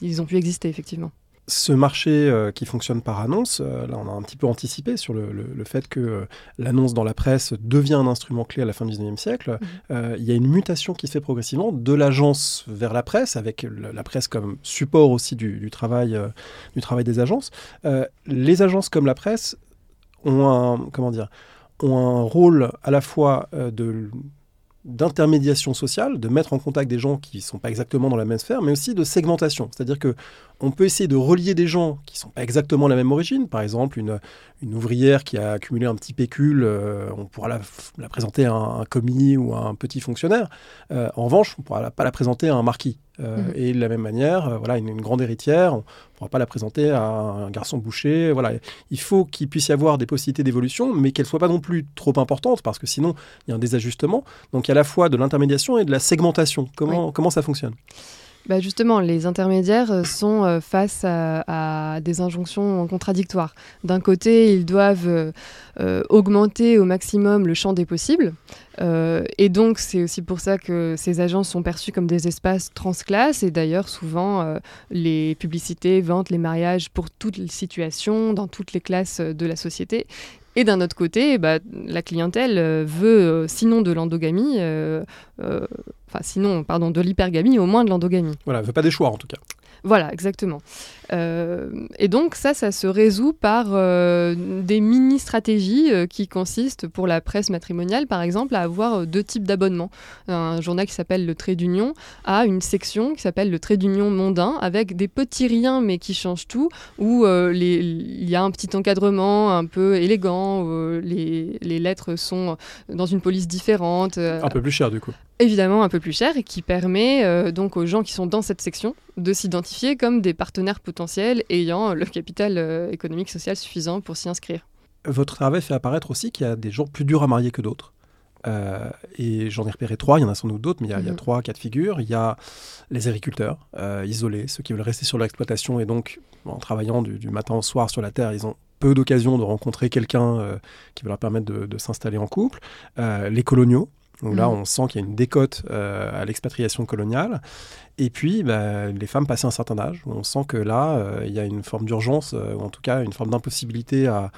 ils ont pu exister effectivement ce marché qui fonctionne par annonce, là on a un petit peu anticipé sur le, fait que l'annonce dans la presse devient un instrument clé à la fin du 19e siècle. Mmh. il y a une mutation qui se fait progressivement de l'agence vers la presse, avec la presse comme support aussi du, travail, du travail des agences. les agences comme la presse ont un, comment dire, ont un rôle à la fois de d'intermédiation sociale, de mettre en contact des gens qui ne sont pas exactement dans la même sphère, mais aussi de segmentation. C'est-à-dire que on peut essayer de relier des gens qui ne sont pas exactement la même origine. Par exemple, une, une ouvrière qui a accumulé un petit pécule, euh, on pourra la, présenter à un, commis ou à un petit fonctionnaire. Euh, en revanche, on ne pourra pas la présenter à un marquis. Euh, mhm. Et de la même manière, voilà, une, grande héritière, on ne pourra pas la présenter à un garçon boucher. Voilà. Il faut qu'il puisse y avoir des possibilités d'évolution, mais qu'elles ne soient pas non plus trop importantes, parce que sinon, il y a un désajustement. Donc il y a à la fois de l'intermédiation et de la segmentation. Comment, comment ça fonctionne? Bah Justement, les intermédiaires euh, sont euh, face à, des injonctions contradictoires. D'un côté, ils doivent euh, augmenter au maximum le champ des possibles. et donc, c'est aussi pour ça que ces agences sont perçues comme des espaces transclasses. Et d'ailleurs, souvent, les publicités vantent les mariages pour toutes les situations, dans toutes les classes de la société. Et d'un autre côté, bah, la clientèle veut, sinon de l'endogamie, euh, enfin sinon, pardon, de l'hypergamie, au moins de l'endogamie. Voilà, elle veut pas des choix en tout cas. Voilà, exactement. Euh, et donc ça, ça se résout par euh, des mini-stratégies euh, qui consistent pour la presse matrimoniale, par exemple, à avoir deux types d'abonnements. Un journal qui s'appelle Le Trait d'Union a une section qui s'appelle Le Trait d'Union mondain, avec des petits riens mais qui changent tout, où il y a un petit encadrement un peu élégant, où les, les, lettres sont dans une police différente. un peu plus cher du coup évidemment un peu plus cher et qui permet donc aux gens qui sont dans cette section de s'identifier comme des partenaires potentiels ayant le capital euh, économique social suffisant pour s'y inscrire. Votre travail fait apparaître aussi qu'il y a des gens plus durs à marier que d'autres. Euh, et j'en ai repéré trois, il y en a sans doute d'autres, mais il y a, mhm. trois cas de figure. Il y a les agriculteurs euh, isolés, ceux qui veulent rester sur l'exploitation et donc en travaillant du, matin au soir sur la terre, ils ont peu d'occasions de rencontrer quelqu'un qui va leur permettre de s'installer en couple. les coloniaux, donc là, mm. on sent qu'il y a une décote euh, à l'expatriation coloniale. Et puis, bah, les femmes passées un certain âge, on sent que là, euh, il y a une forme d'urgence, euh, ou en tout cas une forme d'impossibilité à,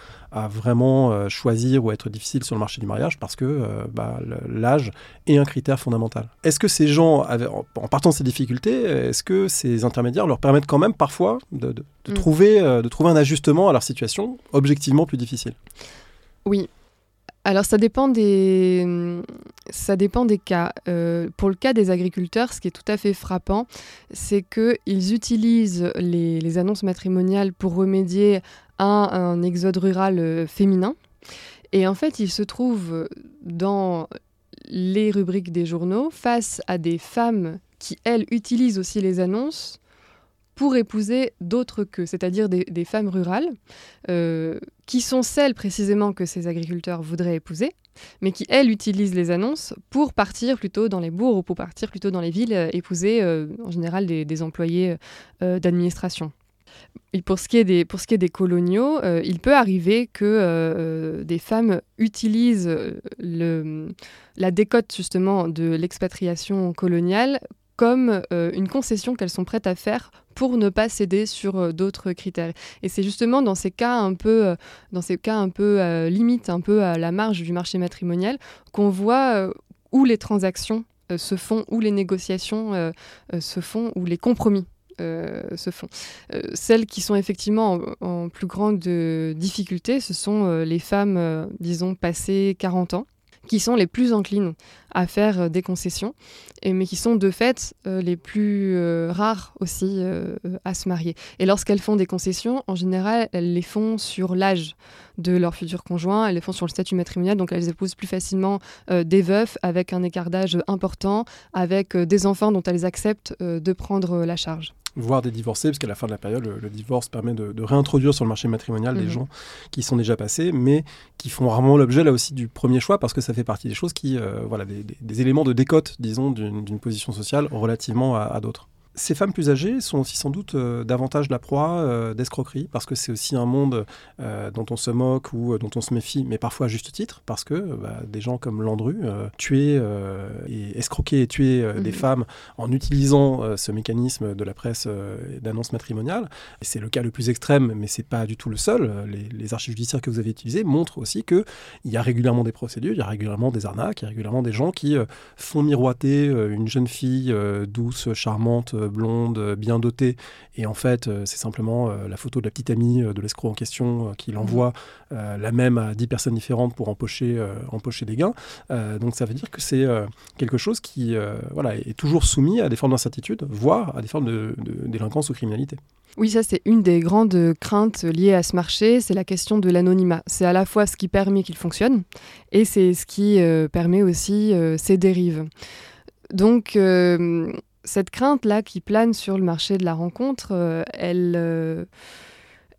vraiment choisir ou être difficile sur le marché du mariage parce que bah, l'âge est un critère fondamental. Est-ce que ces gens, en partant de ces difficultés, est-ce que ces intermédiaires leur permettent quand même parfois de, mm. trouver, de trouver un ajustement à leur situation objectivement plus difficile? Oui, alors ça dépend des, cas. Euh, pour le cas des agriculteurs, ce qui est tout à fait frappant, c'est qu'ils utilisent les, annonces matrimoniales pour remédier à un exode rural euh, féminin. Et en fait, ils se trouvent dans les rubriques des journaux face à des femmes qui, elles, utilisent aussi les annonces pour épouser d'autres que, c'est-à-dire des, femmes rurales, euh, qui sont celles précisément que ces agriculteurs voudraient épouser, mais qui, elles, utilisent les annonces pour partir plutôt dans les bourgs ou pour partir plutôt dans les villes, euh, épouser euh, en général des, employés d'administration. Et pour ce qui est des, pour ce qui est des coloniaux, il peut arriver que des femmes utilisent le, la décote justement de l'expatriation coloniale comme une concession qu'elles sont prêtes à faire pour ne pas céder sur euh, d'autres critères. Et c'est justement dans ces cas un peu, euh, dans ces cas un peu euh, un peu à la marge du marché matrimonial, qu'on voit où les transactions se font, où les négociations se font, où les compromis se font. celles qui sont effectivement en, en plus grande difficulté, ce sont les femmes, disons, passées 40 ans, qui sont les plus enclines à faire euh, des concessions, mais qui sont de fait euh, les plus euh, rares aussi à se marier. Et lorsqu'elles font des concessions, en général, elles les font sur l'âge de leur futur conjoint, elles les font sur le statut matrimonial, donc elles épousent plus facilement des veufs avec un écart d'âge important, avec des enfants dont elles acceptent de prendre la charge voire des divorcés, parce qu'à la fin de la période, le, divorce permet de, réintroduire sur le marché matrimonial des mhm. gens qui sont déjà passés, mais qui font rarement l'objet là aussi du premier choix, parce que ça fait partie des choses qui, euh, voilà, des, éléments de décote, disons, d'une position sociale relativement à d'autres. Ces femmes plus âgées sont aussi sans doute euh, davantage la proie euh, d'escroquerie, parce que c'est aussi un monde euh, dont on se moque ou dont on se méfie, mais parfois à juste titre, parce que bah, des gens comme Landru tuer et escroquer et tuer des mhm. femmes en utilisant ce mécanisme de la presse d'annonce matrimoniale. Et c'est le cas le plus extrême, mais c'est pas du tout le seul. Les, les, archives judiciaires que vous avez utilisées montrent aussi qu'il y a régulièrement des procédures, il y a régulièrement des arnaques, il y a régulièrement des gens qui font miroiter une jeune fille douce, charmante, blonde, bien dotée. Et en fait, euh, c'est simplement euh, la photo de la petite amie euh, de l'escroc en question qui l'envoie la même à 10 personnes différentes pour empocher, empocher des gains. donc ça veut dire que c'est quelque chose qui voilà, est toujours soumis à des formes d'incertitude, voire à des formes de, délinquance ou criminalité. Oui, ça c'est une des grandes craintes liées à ce marché, c'est la question de l'anonymat. C'est à la fois ce qui permet qu'il fonctionne et c'est ce qui permet aussi ses dérives. Donc cette crainte-là qui plane sur le marché de la rencontre, euh, elle, euh,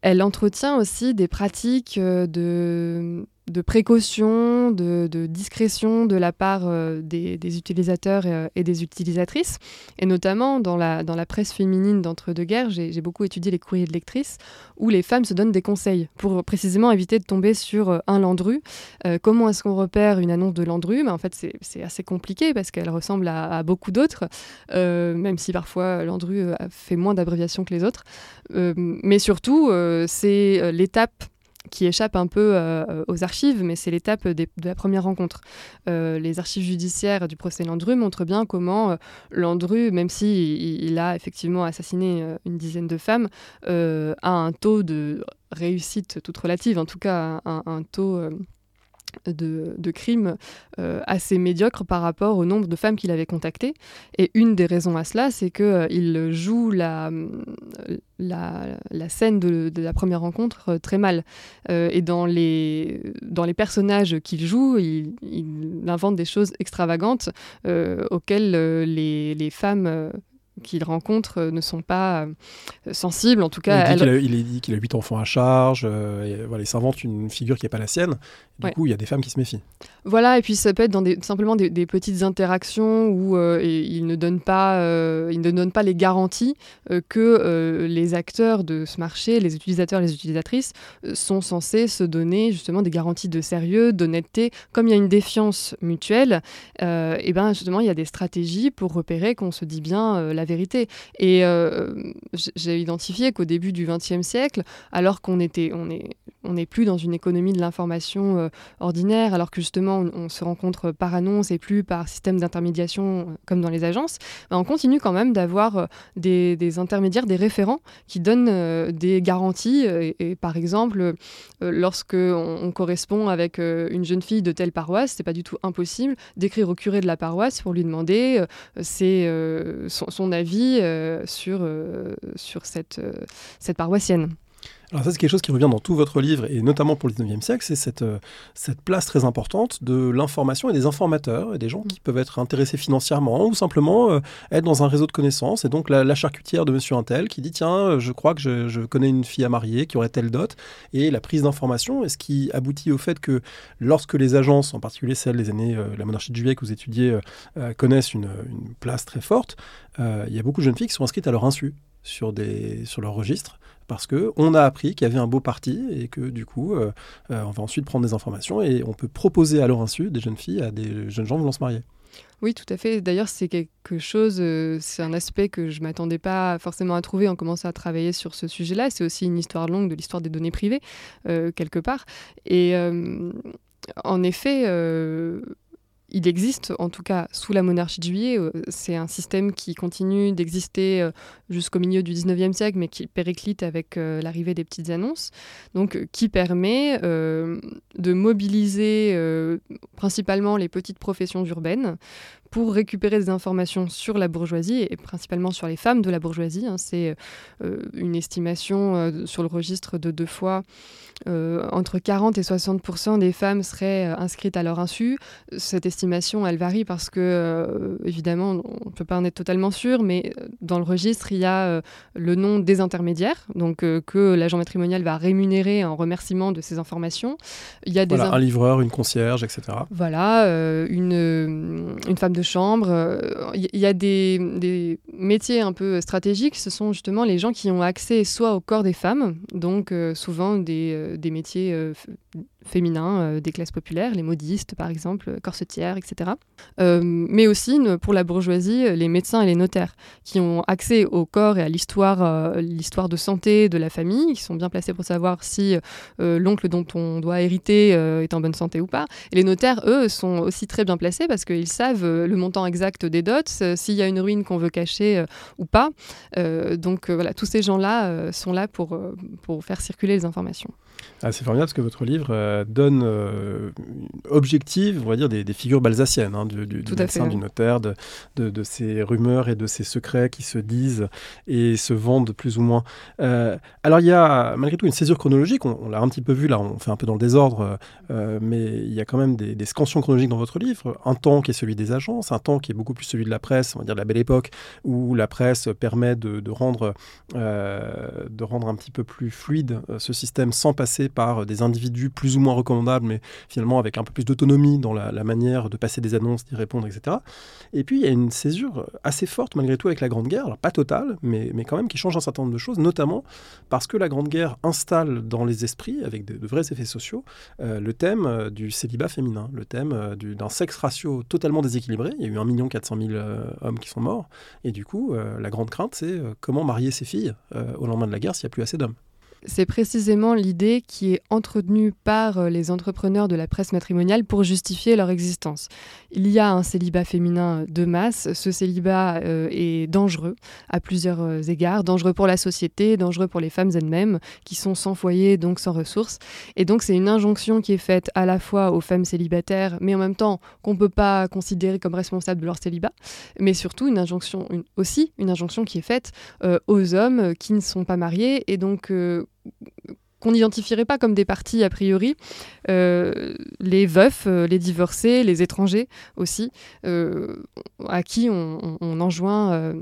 elle entretient aussi des pratiques euh, de de précaution, de, discrétion de la part euh, des, utilisateurs euh, et, des utilisatrices. Et notamment dans la, presse féminine d'entre-deux-guerres, j'ai beaucoup étudié les courriers de lectrices où les femmes se donnent des conseils pour précisément éviter de tomber sur euh, un Landru. comment est-ce qu'on repère une annonce de Landru? En fait, c'est assez compliqué parce qu'elle ressemble à, beaucoup d'autres, même si parfois Landru fait moins d'abréviations que les autres. mais surtout, c'est l'étape qui échappe un peu euh, aux archives, mais c'est l'étape de la première rencontre. Euh, les archives judiciaires du procès Landru montrent bien comment euh, Landru, même si il a effectivement assassiné une dizaine de femmes, a un taux de réussite toute relative, en tout cas un taux de, crimes euh, assez médiocres par rapport au nombre de femmes qu'il avait contactées. Et une des raisons à cela, c'est qu'il euh, joue la, la, scène de, la première rencontre euh, très mal. et dans les, dans les personnages qu'il joue, il, invente des choses extravagantes auxquelles les, les femmes qu'il rencontre euh, ne sont pas euh, sensibles. En tout cas, il, est dit qu'il a huit enfants à charge. Euh, voilà, il s'invente une figure qui n'est pas la sienne. Du coup, il y a des femmes qui se méfient. Voilà, et puis ça peut être dans des, simplement des, petites interactions où il ne donne pas, il ne donne pas les garanties que les acteurs de ce marché, les utilisateurs, les utilisatrices, sont censés se donner justement des garanties de sérieux, d'honnêteté. Comme il y a une défiance mutuelle, et ben justement, il y a des stratégies pour repérer qu'on se dit bien la vérité. Et euh, j'ai identifié qu'au début du XXe siècle, alors qu'on était, on est, on n'est plus dans une économie de l'information euh, ordinaire, alors que justement on, se rencontre par annonce et plus par système d'intermédiation euh, comme dans les agences, ben, on continue quand même d'avoir des, intermédiaires, des référents qui donnent des garanties. Et, par exemple, lorsque on, correspond avec une jeune fille de telle paroisse, c'est pas du tout impossible d'écrire au curé de la paroisse pour lui demander c'est son avis euh, sur, euh, sur cette, euh, cette paroissienne? Alors ça, c'est quelque chose qui revient dans tout votre livre, et notamment pour le 19e siècle, c'est cette, cette place très importante de l'information et des informateurs, et des gens qui peuvent être intéressés financièrement, ou simplement être dans un réseau de connaissances. Et donc la, charcutière de monsieur Intel qui dit, tiens, je crois que je, je, connais une fille à marier qui aurait telle dot, et la prise d'information, et ce qui aboutit au fait que lorsque les agences, en particulier celles des années, la monarchie de juillet que vous étudiez, connaissent une, une, place très forte, euh, il y a beaucoup de jeunes filles qui sont inscrites à leur insu sur, des, sur leur registre parce qu'on a appris qu'il y avait un beau parti et que du coup, euh, euh, on va ensuite prendre des informations et on peut proposer à leur insu des jeunes filles à des jeunes gens voulant se marier. Oui, tout à fait. D'ailleurs, c'est quelque chose, c'est un aspect que je m'attendais pas forcément à trouver en commençant à travailler sur ce sujet-là. C'est aussi une histoire longue de l'histoire des données privées, quelque part. Et en effet, il existe, en tout cas sous la monarchie de juillet, euh, c'est un système qui continue d'exister euh, jusqu'au milieu du 19e siècle, mais qui périclite avec euh, l'arrivée des petites annonces, donc qui permet de mobiliser principalement les petites professions urbaines pour récupérer des informations sur la bourgeoisie et principalement sur les femmes de la bourgeoisie. Hein. C'est une estimation sur le registre de deux fois euh, entre 40 et 60 des femmes seraient euh, inscrites à leur insu. Cette estimation, elle varie parce que, euh, évidemment, on ne peut pas en être totalement sûr, mais dans le registre, il y a le nom des intermédiaires, donc que l'agent matrimonial va rémunérer en remerciement de ces informations. Il y a des un livreur, une concierge, etc. Voilà, une, une, femme de chambre. Il y a des, métiers un peu stratégiques, ce sont justement les gens qui ont accès soit au corps des femmes, donc souvent des des métiers euh, féminins euh, des classes populaires, les modistes par exemple, corsetières, etc. Euh, mais aussi pour la bourgeoisie, les médecins et les notaires qui ont accès au corps et à l'histoire, l'histoire de santé de la famille, qui sont bien placés pour savoir si l'oncle dont on doit hériter est en bonne santé ou pas. Et les notaires, eux, sont aussi très bien placés parce qu'ils savent le montant exact des dots, s'il y a une ruine qu'on veut cacher ou pas. donc voilà, tous ces gens-là sont là pour, pour faire circuler les informations. Ah, c'est formidable parce que votre livre euh, donne euh, objective, on va dire, des, figures balsaciennes, hein, du, du, médecin, du notaire, de, de, ces rumeurs et de ces secrets qui se disent et se vendent plus ou moins. Euh, alors il y a malgré tout une césure chronologique, on, l'a un petit peu vu là, on fait un peu dans le désordre, mais il y a quand même des, des, scansions chronologiques dans votre livre. Un temps qui est celui des agences, un temps qui est beaucoup plus celui de la presse, on va dire de la belle époque, où la presse permet de, rendre, de rendre un petit peu plus fluide ce système sans passer par des individus plus ou moins recommandables, mais finalement avec un peu plus d'autonomie dans la, manière de passer des annonces, d'y répondre, etc. Et puis il y a une césure assez forte malgré tout avec la Grande Guerre, pas totale, mais, mais quand même qui change un certain nombre de choses, notamment parce que la Grande Guerre installe dans les esprits, avec de, vrais effets sociaux, euh, le thème euh, du célibat féminin, le thème euh, d'un sexe ratio totalement déséquilibré. Il y a eu 1 400 000 hommes qui sont morts, et du coup, la grande crainte, c'est comment marier ses filles au lendemain de la guerre s'il n'y a plus assez d'hommes. C'est précisément l'idée qui est entretenue par euh, les entrepreneurs de la presse matrimoniale pour justifier leur existence. Il y a un célibat féminin de masse. Ce célibat euh, est dangereux à plusieurs euh, égards, dangereux pour la société, dangereux pour les femmes elles-mêmes qui sont sans foyer, donc sans ressources. Et donc c'est une injonction qui est faite à la fois aux femmes célibataires, mais en même temps qu'on ne peut pas considérer comme responsables de leur célibat, mais surtout une injonction, aussi une injonction qui est faite aux hommes qui ne sont pas mariés et donc qu'on n'identifierait pas comme des partis a priori, euh, les veufs, euh, les divorcés, les étrangers aussi, euh, à qui on, enjoint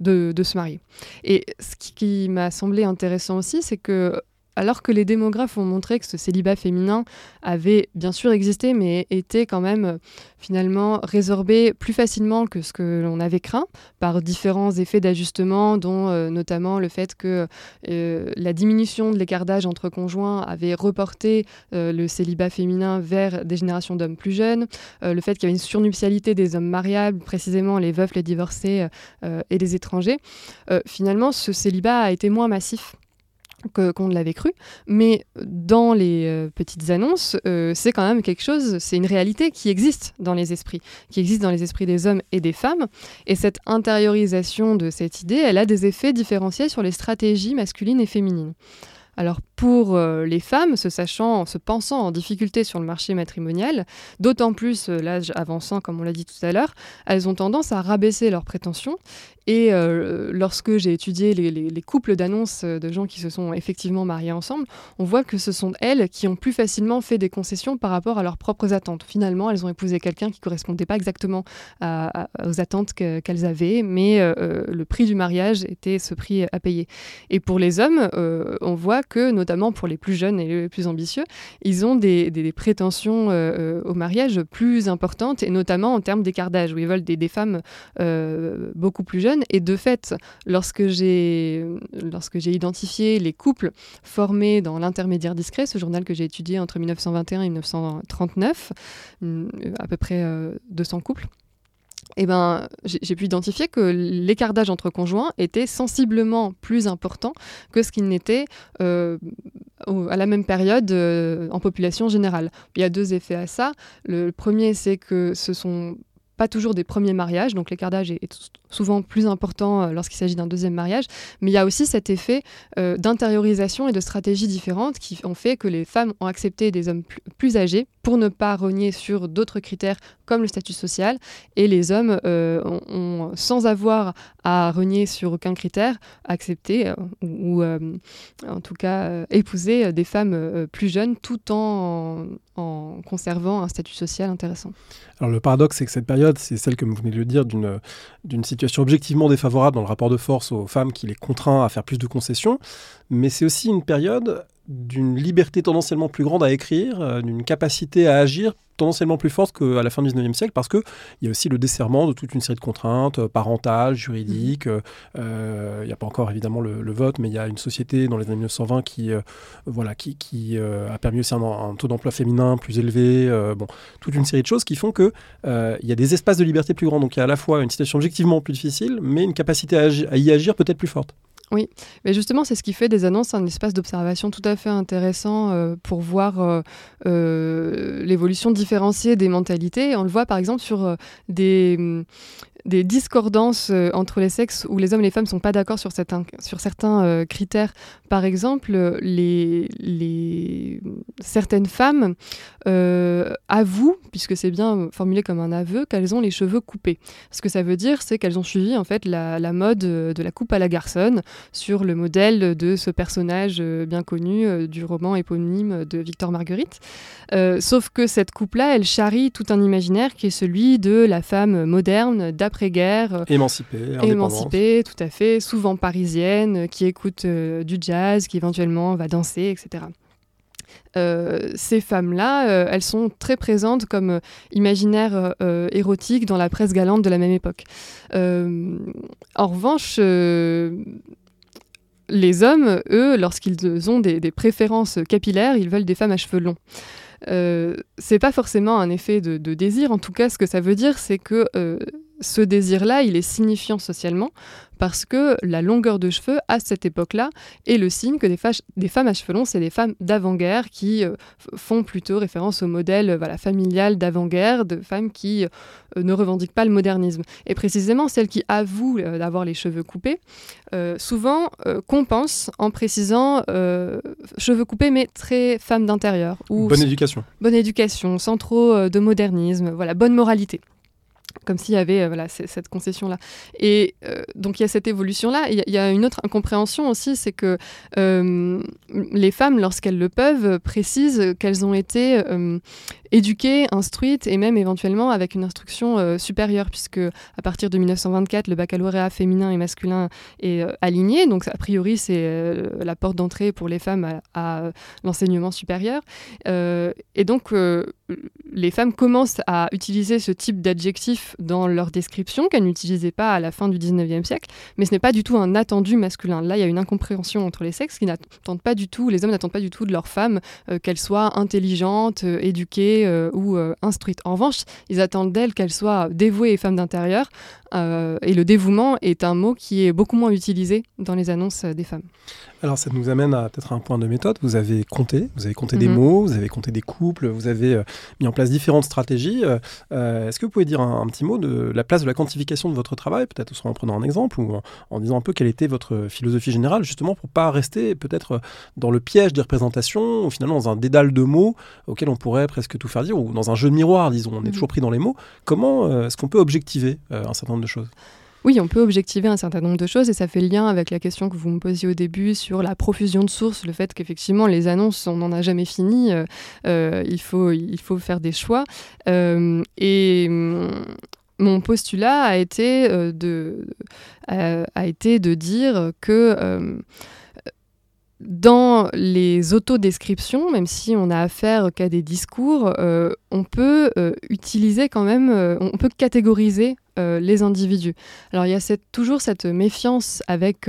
de, de, se marier. Et ce qui m'a semblé intéressant aussi, c'est que alors que les démographes ont montré que ce célibat féminin avait bien sûr existé, mais était quand même euh, finalement résorbé plus facilement que ce que l'on avait craint par différents effets d'ajustement, dont euh, notamment le fait que euh, la diminution de l'écart d'âge entre conjoints avait reporté le célibat féminin vers des générations d'hommes plus jeunes, le fait qu'il y avait une surnuptialité des hommes mariables, précisément les veufs, les divorcés et les étrangers. finalement, ce célibat a été moins massif qu'on ne l'avait cru. Mais dans les euh, petites annonces, euh, c'est quand même quelque chose, c'est une réalité qui existe dans les esprits, qui existe dans les esprits des hommes et des femmes. Et cette intériorisation de cette idée, elle a des effets différenciés sur les stratégies masculines et féminines. Alors pour euh, les femmes, se sachant, se pensant en difficulté sur le marché matrimonial, d'autant plus l'âge avançant, comme on l'a dit tout à l'heure, elles ont tendance à rabaisser leurs prétentions et euh, lorsque j'ai étudié les, couples d'annonces de gens qui se sont effectivement mariés ensemble, on voit que ce sont elles qui ont plus facilement fait des concessions par rapport à leurs propres attentes. Finalement, elles ont épousé quelqu'un qui ne correspondait pas exactement aux attentes qu'elles avaient, mais euh, euh, le prix du mariage était ce prix à payer. Et pour les hommes, on voit que, notamment pour les plus jeunes et les plus ambitieux, ils ont des, prétentions au mariage plus importantes, et notamment en termes d'écart d'âge, où ils veulent des, femmes beaucoup plus jeunes. Et de fait, lorsque j'ai identifié les couples formés dans l'intermédiaire discret, ce journal que j'ai étudié entre 1921 et 1939, à peu près 200 euh, couples, eh ben, j'ai pu identifier que l'écart d'âge entre conjoints était sensiblement plus important que ce qu'il n'était euh, à la même période euh, en population générale. Il y a deux effets à ça. Le premier, c'est que ce sont pas toujours des premiers mariages, donc l'écart d'âge est, souvent plus important euh, lorsqu'il s'agit d'un deuxième mariage, mais il y a aussi cet effet d'intériorisation et de stratégies différentes qui ont fait que les femmes ont accepté des hommes plus, âgés pour ne pas renier sur d'autres critères comme le statut social, et les hommes euh, ont, sans avoir à renier sur aucun critère, accepté ou, en tout cas épousé des femmes plus jeunes tout en, conservant un statut social intéressant. Alors le paradoxe, c'est que cette période, c'est celle, comme vous venez de dire, d'une situation objectivement défavorable dans le rapport de force aux femmes qui les contraint à faire plus de concessions, mais c'est aussi une période d'une liberté tendanciellement plus grande à écrire, euh, d'une capacité à agir tendanciellement plus forte qu'à la fin du 19e siècle parce qu'il y a aussi le desserrement de toute une série de contraintes euh, parentales, juridiques. Mmh. Euh, il n'y a pas encore évidemment le, vote, mais il y a une société dans les années 1920 qui, voilà, qui, qui a permis aussi un, taux d'emploi féminin plus élevé. bon, toute une série de choses qui font qu'il il y a des espaces de liberté plus grands. Donc il y a à la fois une situation objectivement plus difficile, mais une capacité à y agir peut-être plus forte. Oui, mais justement, c'est ce qui fait des annonces un espace d'observation tout à fait intéressant euh, pour voir euh, euh, l'évolution différenciée des mentalités. On le voit par exemple sur des, des discordances entre les sexes où les hommes et les femmes ne sont pas d'accord sur certains, sur certains critères. Par exemple, les, les, certaines femmes euh, avouent, puisque c'est bien formulé comme un aveu, qu'elles ont les cheveux coupés. Ce que ça veut dire, c'est qu'elles ont suivi en fait la, la, mode de la coupe à la garçonne sur le modèle de ce personnage bien connu du roman éponyme de Victor Marguerite. sauf que cette coupe-là, elle charrie tout un imaginaire qui est celui de la femme moderne, après-guerre. Euh, émancipée, émancipée, tout à fait, souvent parisienne, qui écoute euh, du jazz, qui éventuellement va danser, etc. ces femmes-là, elles sont très présentes comme imaginaires érotiques dans la presse galante de la même époque. en revanche, les hommes, eux, lorsqu'ils ont des, préférences capillaires, ils veulent des femmes à cheveux longs. Euh, c'est pas forcément un effet de, désir. En tout cas, ce que ça veut dire, c'est que euh, ce désir-là, il est signifiant socialement parce que la longueur de cheveux à cette époque-là est le signe que des, des, femmes à cheveux longs, c'est des femmes d'avant-guerre qui euh, font plutôt référence au modèle voilà, familial d'avant-guerre, de femmes qui euh, ne revendiquent pas le modernisme. Et précisément, celles qui avouent euh, d'avoir les cheveux coupés, souvent compensent en précisant cheveux coupés, mais très femmes d'intérieur. Bonne éducation. Bonne éducation, sans trop de modernisme, voilà, bonne moralité comme s'il y avait euh, voilà, cette concession-là. Et euh, donc il y a cette évolution-là. Il y, a une autre incompréhension aussi, c'est que euh, les femmes, lorsqu'elles le peuvent, précisent qu'elles ont été éduquées, instruites et même éventuellement avec une instruction supérieure, puisque à partir de 1924, le baccalauréat féminin et masculin est aligné. Donc a priori, c'est la porte d'entrée pour les femmes à, l'enseignement supérieur. et donc les femmes commencent à utiliser ce type d'adjectif dans leur description qu'elles n'utilisaient pas à la fin du 19e siècle, mais ce n'est pas du tout un attendu masculin. Là, il y a une incompréhension entre les sexes qui n'attendent pas du tout, les hommes n'attendent pas du tout de leurs femmes euh, qu'elles soient intelligentes, euh, éduquées euh, ou instruites. En revanche, ils attendent d'elles qu'elles soient dévouées et femmes d'intérieur, et le dévouement est un mot qui est beaucoup moins utilisé dans les annonces des femmes. Alors ça nous amène à peut-être un point de méthode. Vous avez compté, vous avez compté des mhm. mots, vous avez compté des couples, vous avez mis en place différentes stratégies. Est-ce que vous pouvez dire un, petit mot de la place de la quantification de votre travail, peut-être en prenant un exemple ou en, disant un peu quelle était votre philosophie générale, justement pour pas rester peut-être dans le piège des représentations ou finalement dans un dédale de mots auquel on pourrait presque tout faire dire ou dans un jeu de miroir, disons, on est mhm. toujours pris dans les mots. Comment euh, est-ce qu'on peut objectiver euh, un certain nombre de choses? Oui, on peut objectiver un certain nombre de choses et ça fait lien avec la question que vous me posiez au début sur la profusion de sources, le fait qu'effectivement les annonces, on n'en a jamais fini, euh, il, faut, il faut faire des choix. et hum, mon postulat a été, euh, de, euh, dire que euh, dans les autodescriptions, même si on a affaire qu'à des discours, on peut utiliser quand même, on peut catégoriser les individus. Alors il y a toujours cette méfiance avec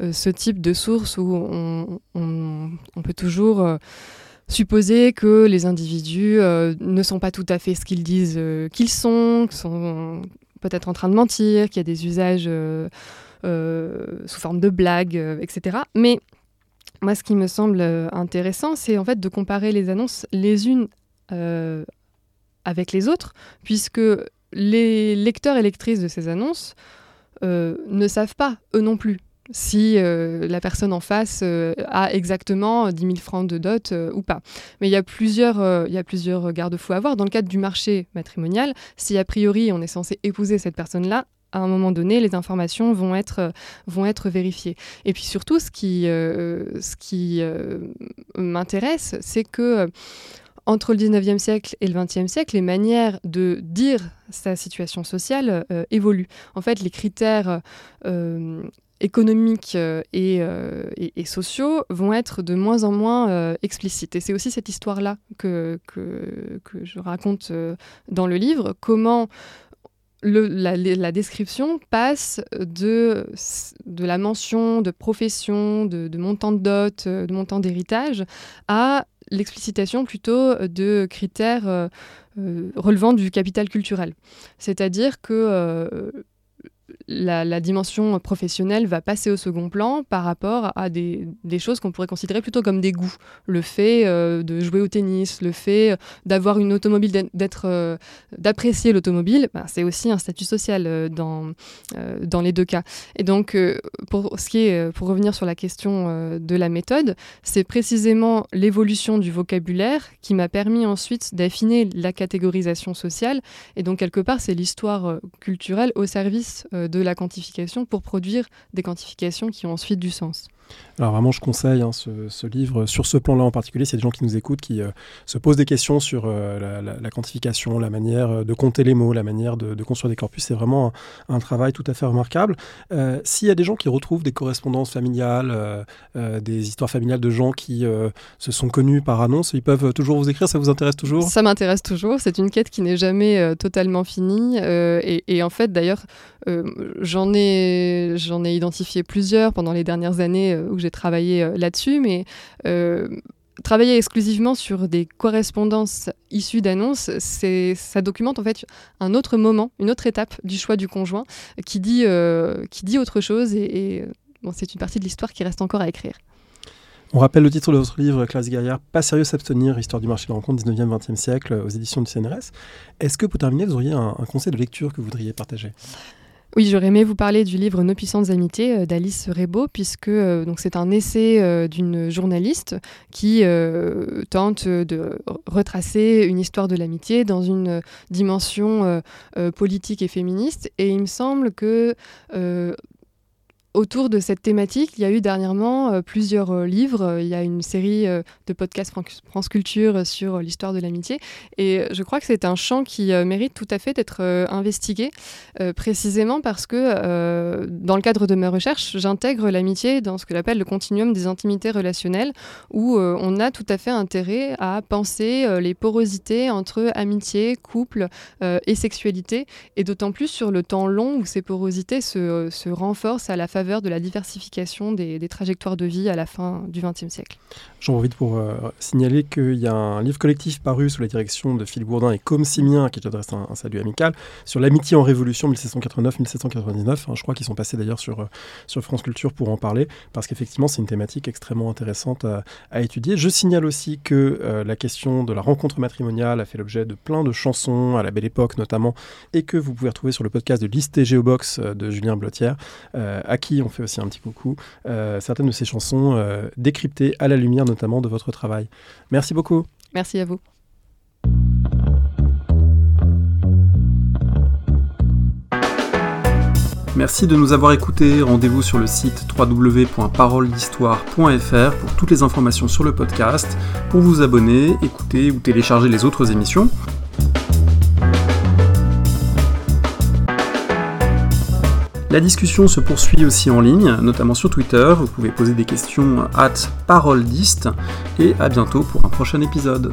ce type de source où on, peut toujours supposer que les individus euh, ne sont pas tout à fait ce qu'ils disent euh, qu'ils sont, qu'ils sont peut-être en train de mentir, qu'il y a des usages euh, sous forme de blagues, etc. Mais moi, ce qui me semble intéressant, c'est en fait de comparer les annonces les unes avec les autres, puisque les lecteurs et lectrices de ces annonces ne savent pas, eux non plus, si euh, la personne en face euh, a exactement 10 000 francs de dot euh, ou pas. Mais il y a plusieurs, garde-fous à avoir. Dans le cadre du marché matrimonial, si a priori on est censé épouser cette personne-là, à un moment donné, les informations vont être, vérifiées. Et puis surtout, ce qui m'intéresse, c'est que entre le 19e siècle et le 20e siècle, les manières de dire sa situation sociale évoluent. En fait, les critères économiques euh, euh, et, sociaux vont être de moins en moins euh, explicites. Et c'est aussi cette histoire-là que, je raconte dans le livre, comment la, description passe de la mention de profession, de, montant de dot, de montant d'héritage, à l'explicitation plutôt de critères relevant du capital culturel. C'est-à-dire que la, dimension professionnelle va passer au second plan par rapport à des, choses qu'on pourrait considérer plutôt comme des goûts. Le fait euh, de jouer au tennis, le fait d'avoir une automobile, d'être, euh, d'apprécier l'automobile, ben, c'est aussi un statut social euh, dans, dans les deux cas. Et donc, pour, ce qui est, pour revenir sur la question de la méthode, c'est précisément l'évolution du vocabulaire qui m'a permis ensuite d'affiner la catégorisation sociale. Et donc, quelque part, c'est l'histoire culturelle au service de la quantification pour produire des quantifications qui ont ensuite du sens. Alors vraiment, je conseille hein, ce, livre sur ce plan-là en particulier. A des gens qui nous écoutent, qui euh, se posent des questions sur euh, la, quantification, la manière euh, de compter les mots, la manière de, construire des corpus, c'est vraiment un, travail tout à fait remarquable. S'il y a des gens qui retrouvent des correspondances familiales, des histoires familiales de gens qui se sont connus par annonce, ils peuvent toujours vous écrire. Ça vous intéresse toujours? Ça m'intéresse toujours. C'est une quête qui n'est jamais totalement finie. Et, en fait, d'ailleurs, j'en ai, ai identifié plusieurs pendant les dernières années où j'ai travaillé euh, là-dessus, mais euh, travailler exclusivement sur des correspondances issues d'annonces, ça documente en fait un autre moment, une autre étape du choix du conjoint qui dit, euh, autre chose et, c'est une partie de l'histoire qui reste encore à écrire. On rappelle le titre de votre livre, Classe Gaillard, Pas sérieux s'abstenir, histoire du marché de rencontre 19e, 20e siècle, aux éditions du CNRS. Est-ce que pour terminer, vous auriez un conseil de lecture que vous voudriez partager? Oui, j'aurais aimé vous parler du livre Nos puissantes amitiés euh, d'Alice Rebaud, puisque euh, donc c'est un essai euh, d'une journaliste qui tente de retracer une histoire de l'amitié dans une dimension politique et féministe. Et il me semble que Autour de cette thématique, il y a eu dernièrement euh, plusieurs euh, livres. Il y a une série euh, de podcasts France Culture sur l'histoire de l'amitié. Et je crois que c'est un champ qui mérite tout à fait d'être investigué, précisément parce que dans le cadre de mes recherches, j'intègre l'amitié dans ce que j'appelle le continuum des intimités relationnelles, où on a tout à fait intérêt à penser les porosités entre amitié, couple et sexualité, et d'autant plus sur le temps long où ces porosités se, se renforcent à la faveur de la diversification des, trajectoires de vie à la fin du XXe siècle. J'en profite pour euh, signaler qu'il y a un livre collectif paru sous la direction de Philippe Gourdin et Comme Simien, qui t'adresse un, un, salut amical, sur l'amitié en révolution 1789-1799. Hein, je crois qu'ils sont passés d'ailleurs sur, euh, sur France Culture pour en parler, parce qu'effectivement, c'est une thématique extrêmement intéressante à, étudier. Je signale aussi que euh, la question de la rencontre matrimoniale a fait l'objet de plein de chansons, à la belle époque notamment, et que vous pouvez retrouver sur le podcast de Liste et Géobox de Julien Blottière, à qui on fait aussi un petit coucou, euh, certaines de ces chansons euh, décryptées à la lumière notamment de votre travail. Merci beaucoup. Merci à vous. Merci de nous avoir écoutés. Rendez-vous sur le site www.paroledhistoire.fr pour toutes les informations sur le podcast, pour vous abonner, écouter ou télécharger les autres émissions. La discussion se poursuit aussi en ligne, notamment sur Twitter. Vous pouvez poser des questions at parolediste et à bientôt pour un prochain épisode.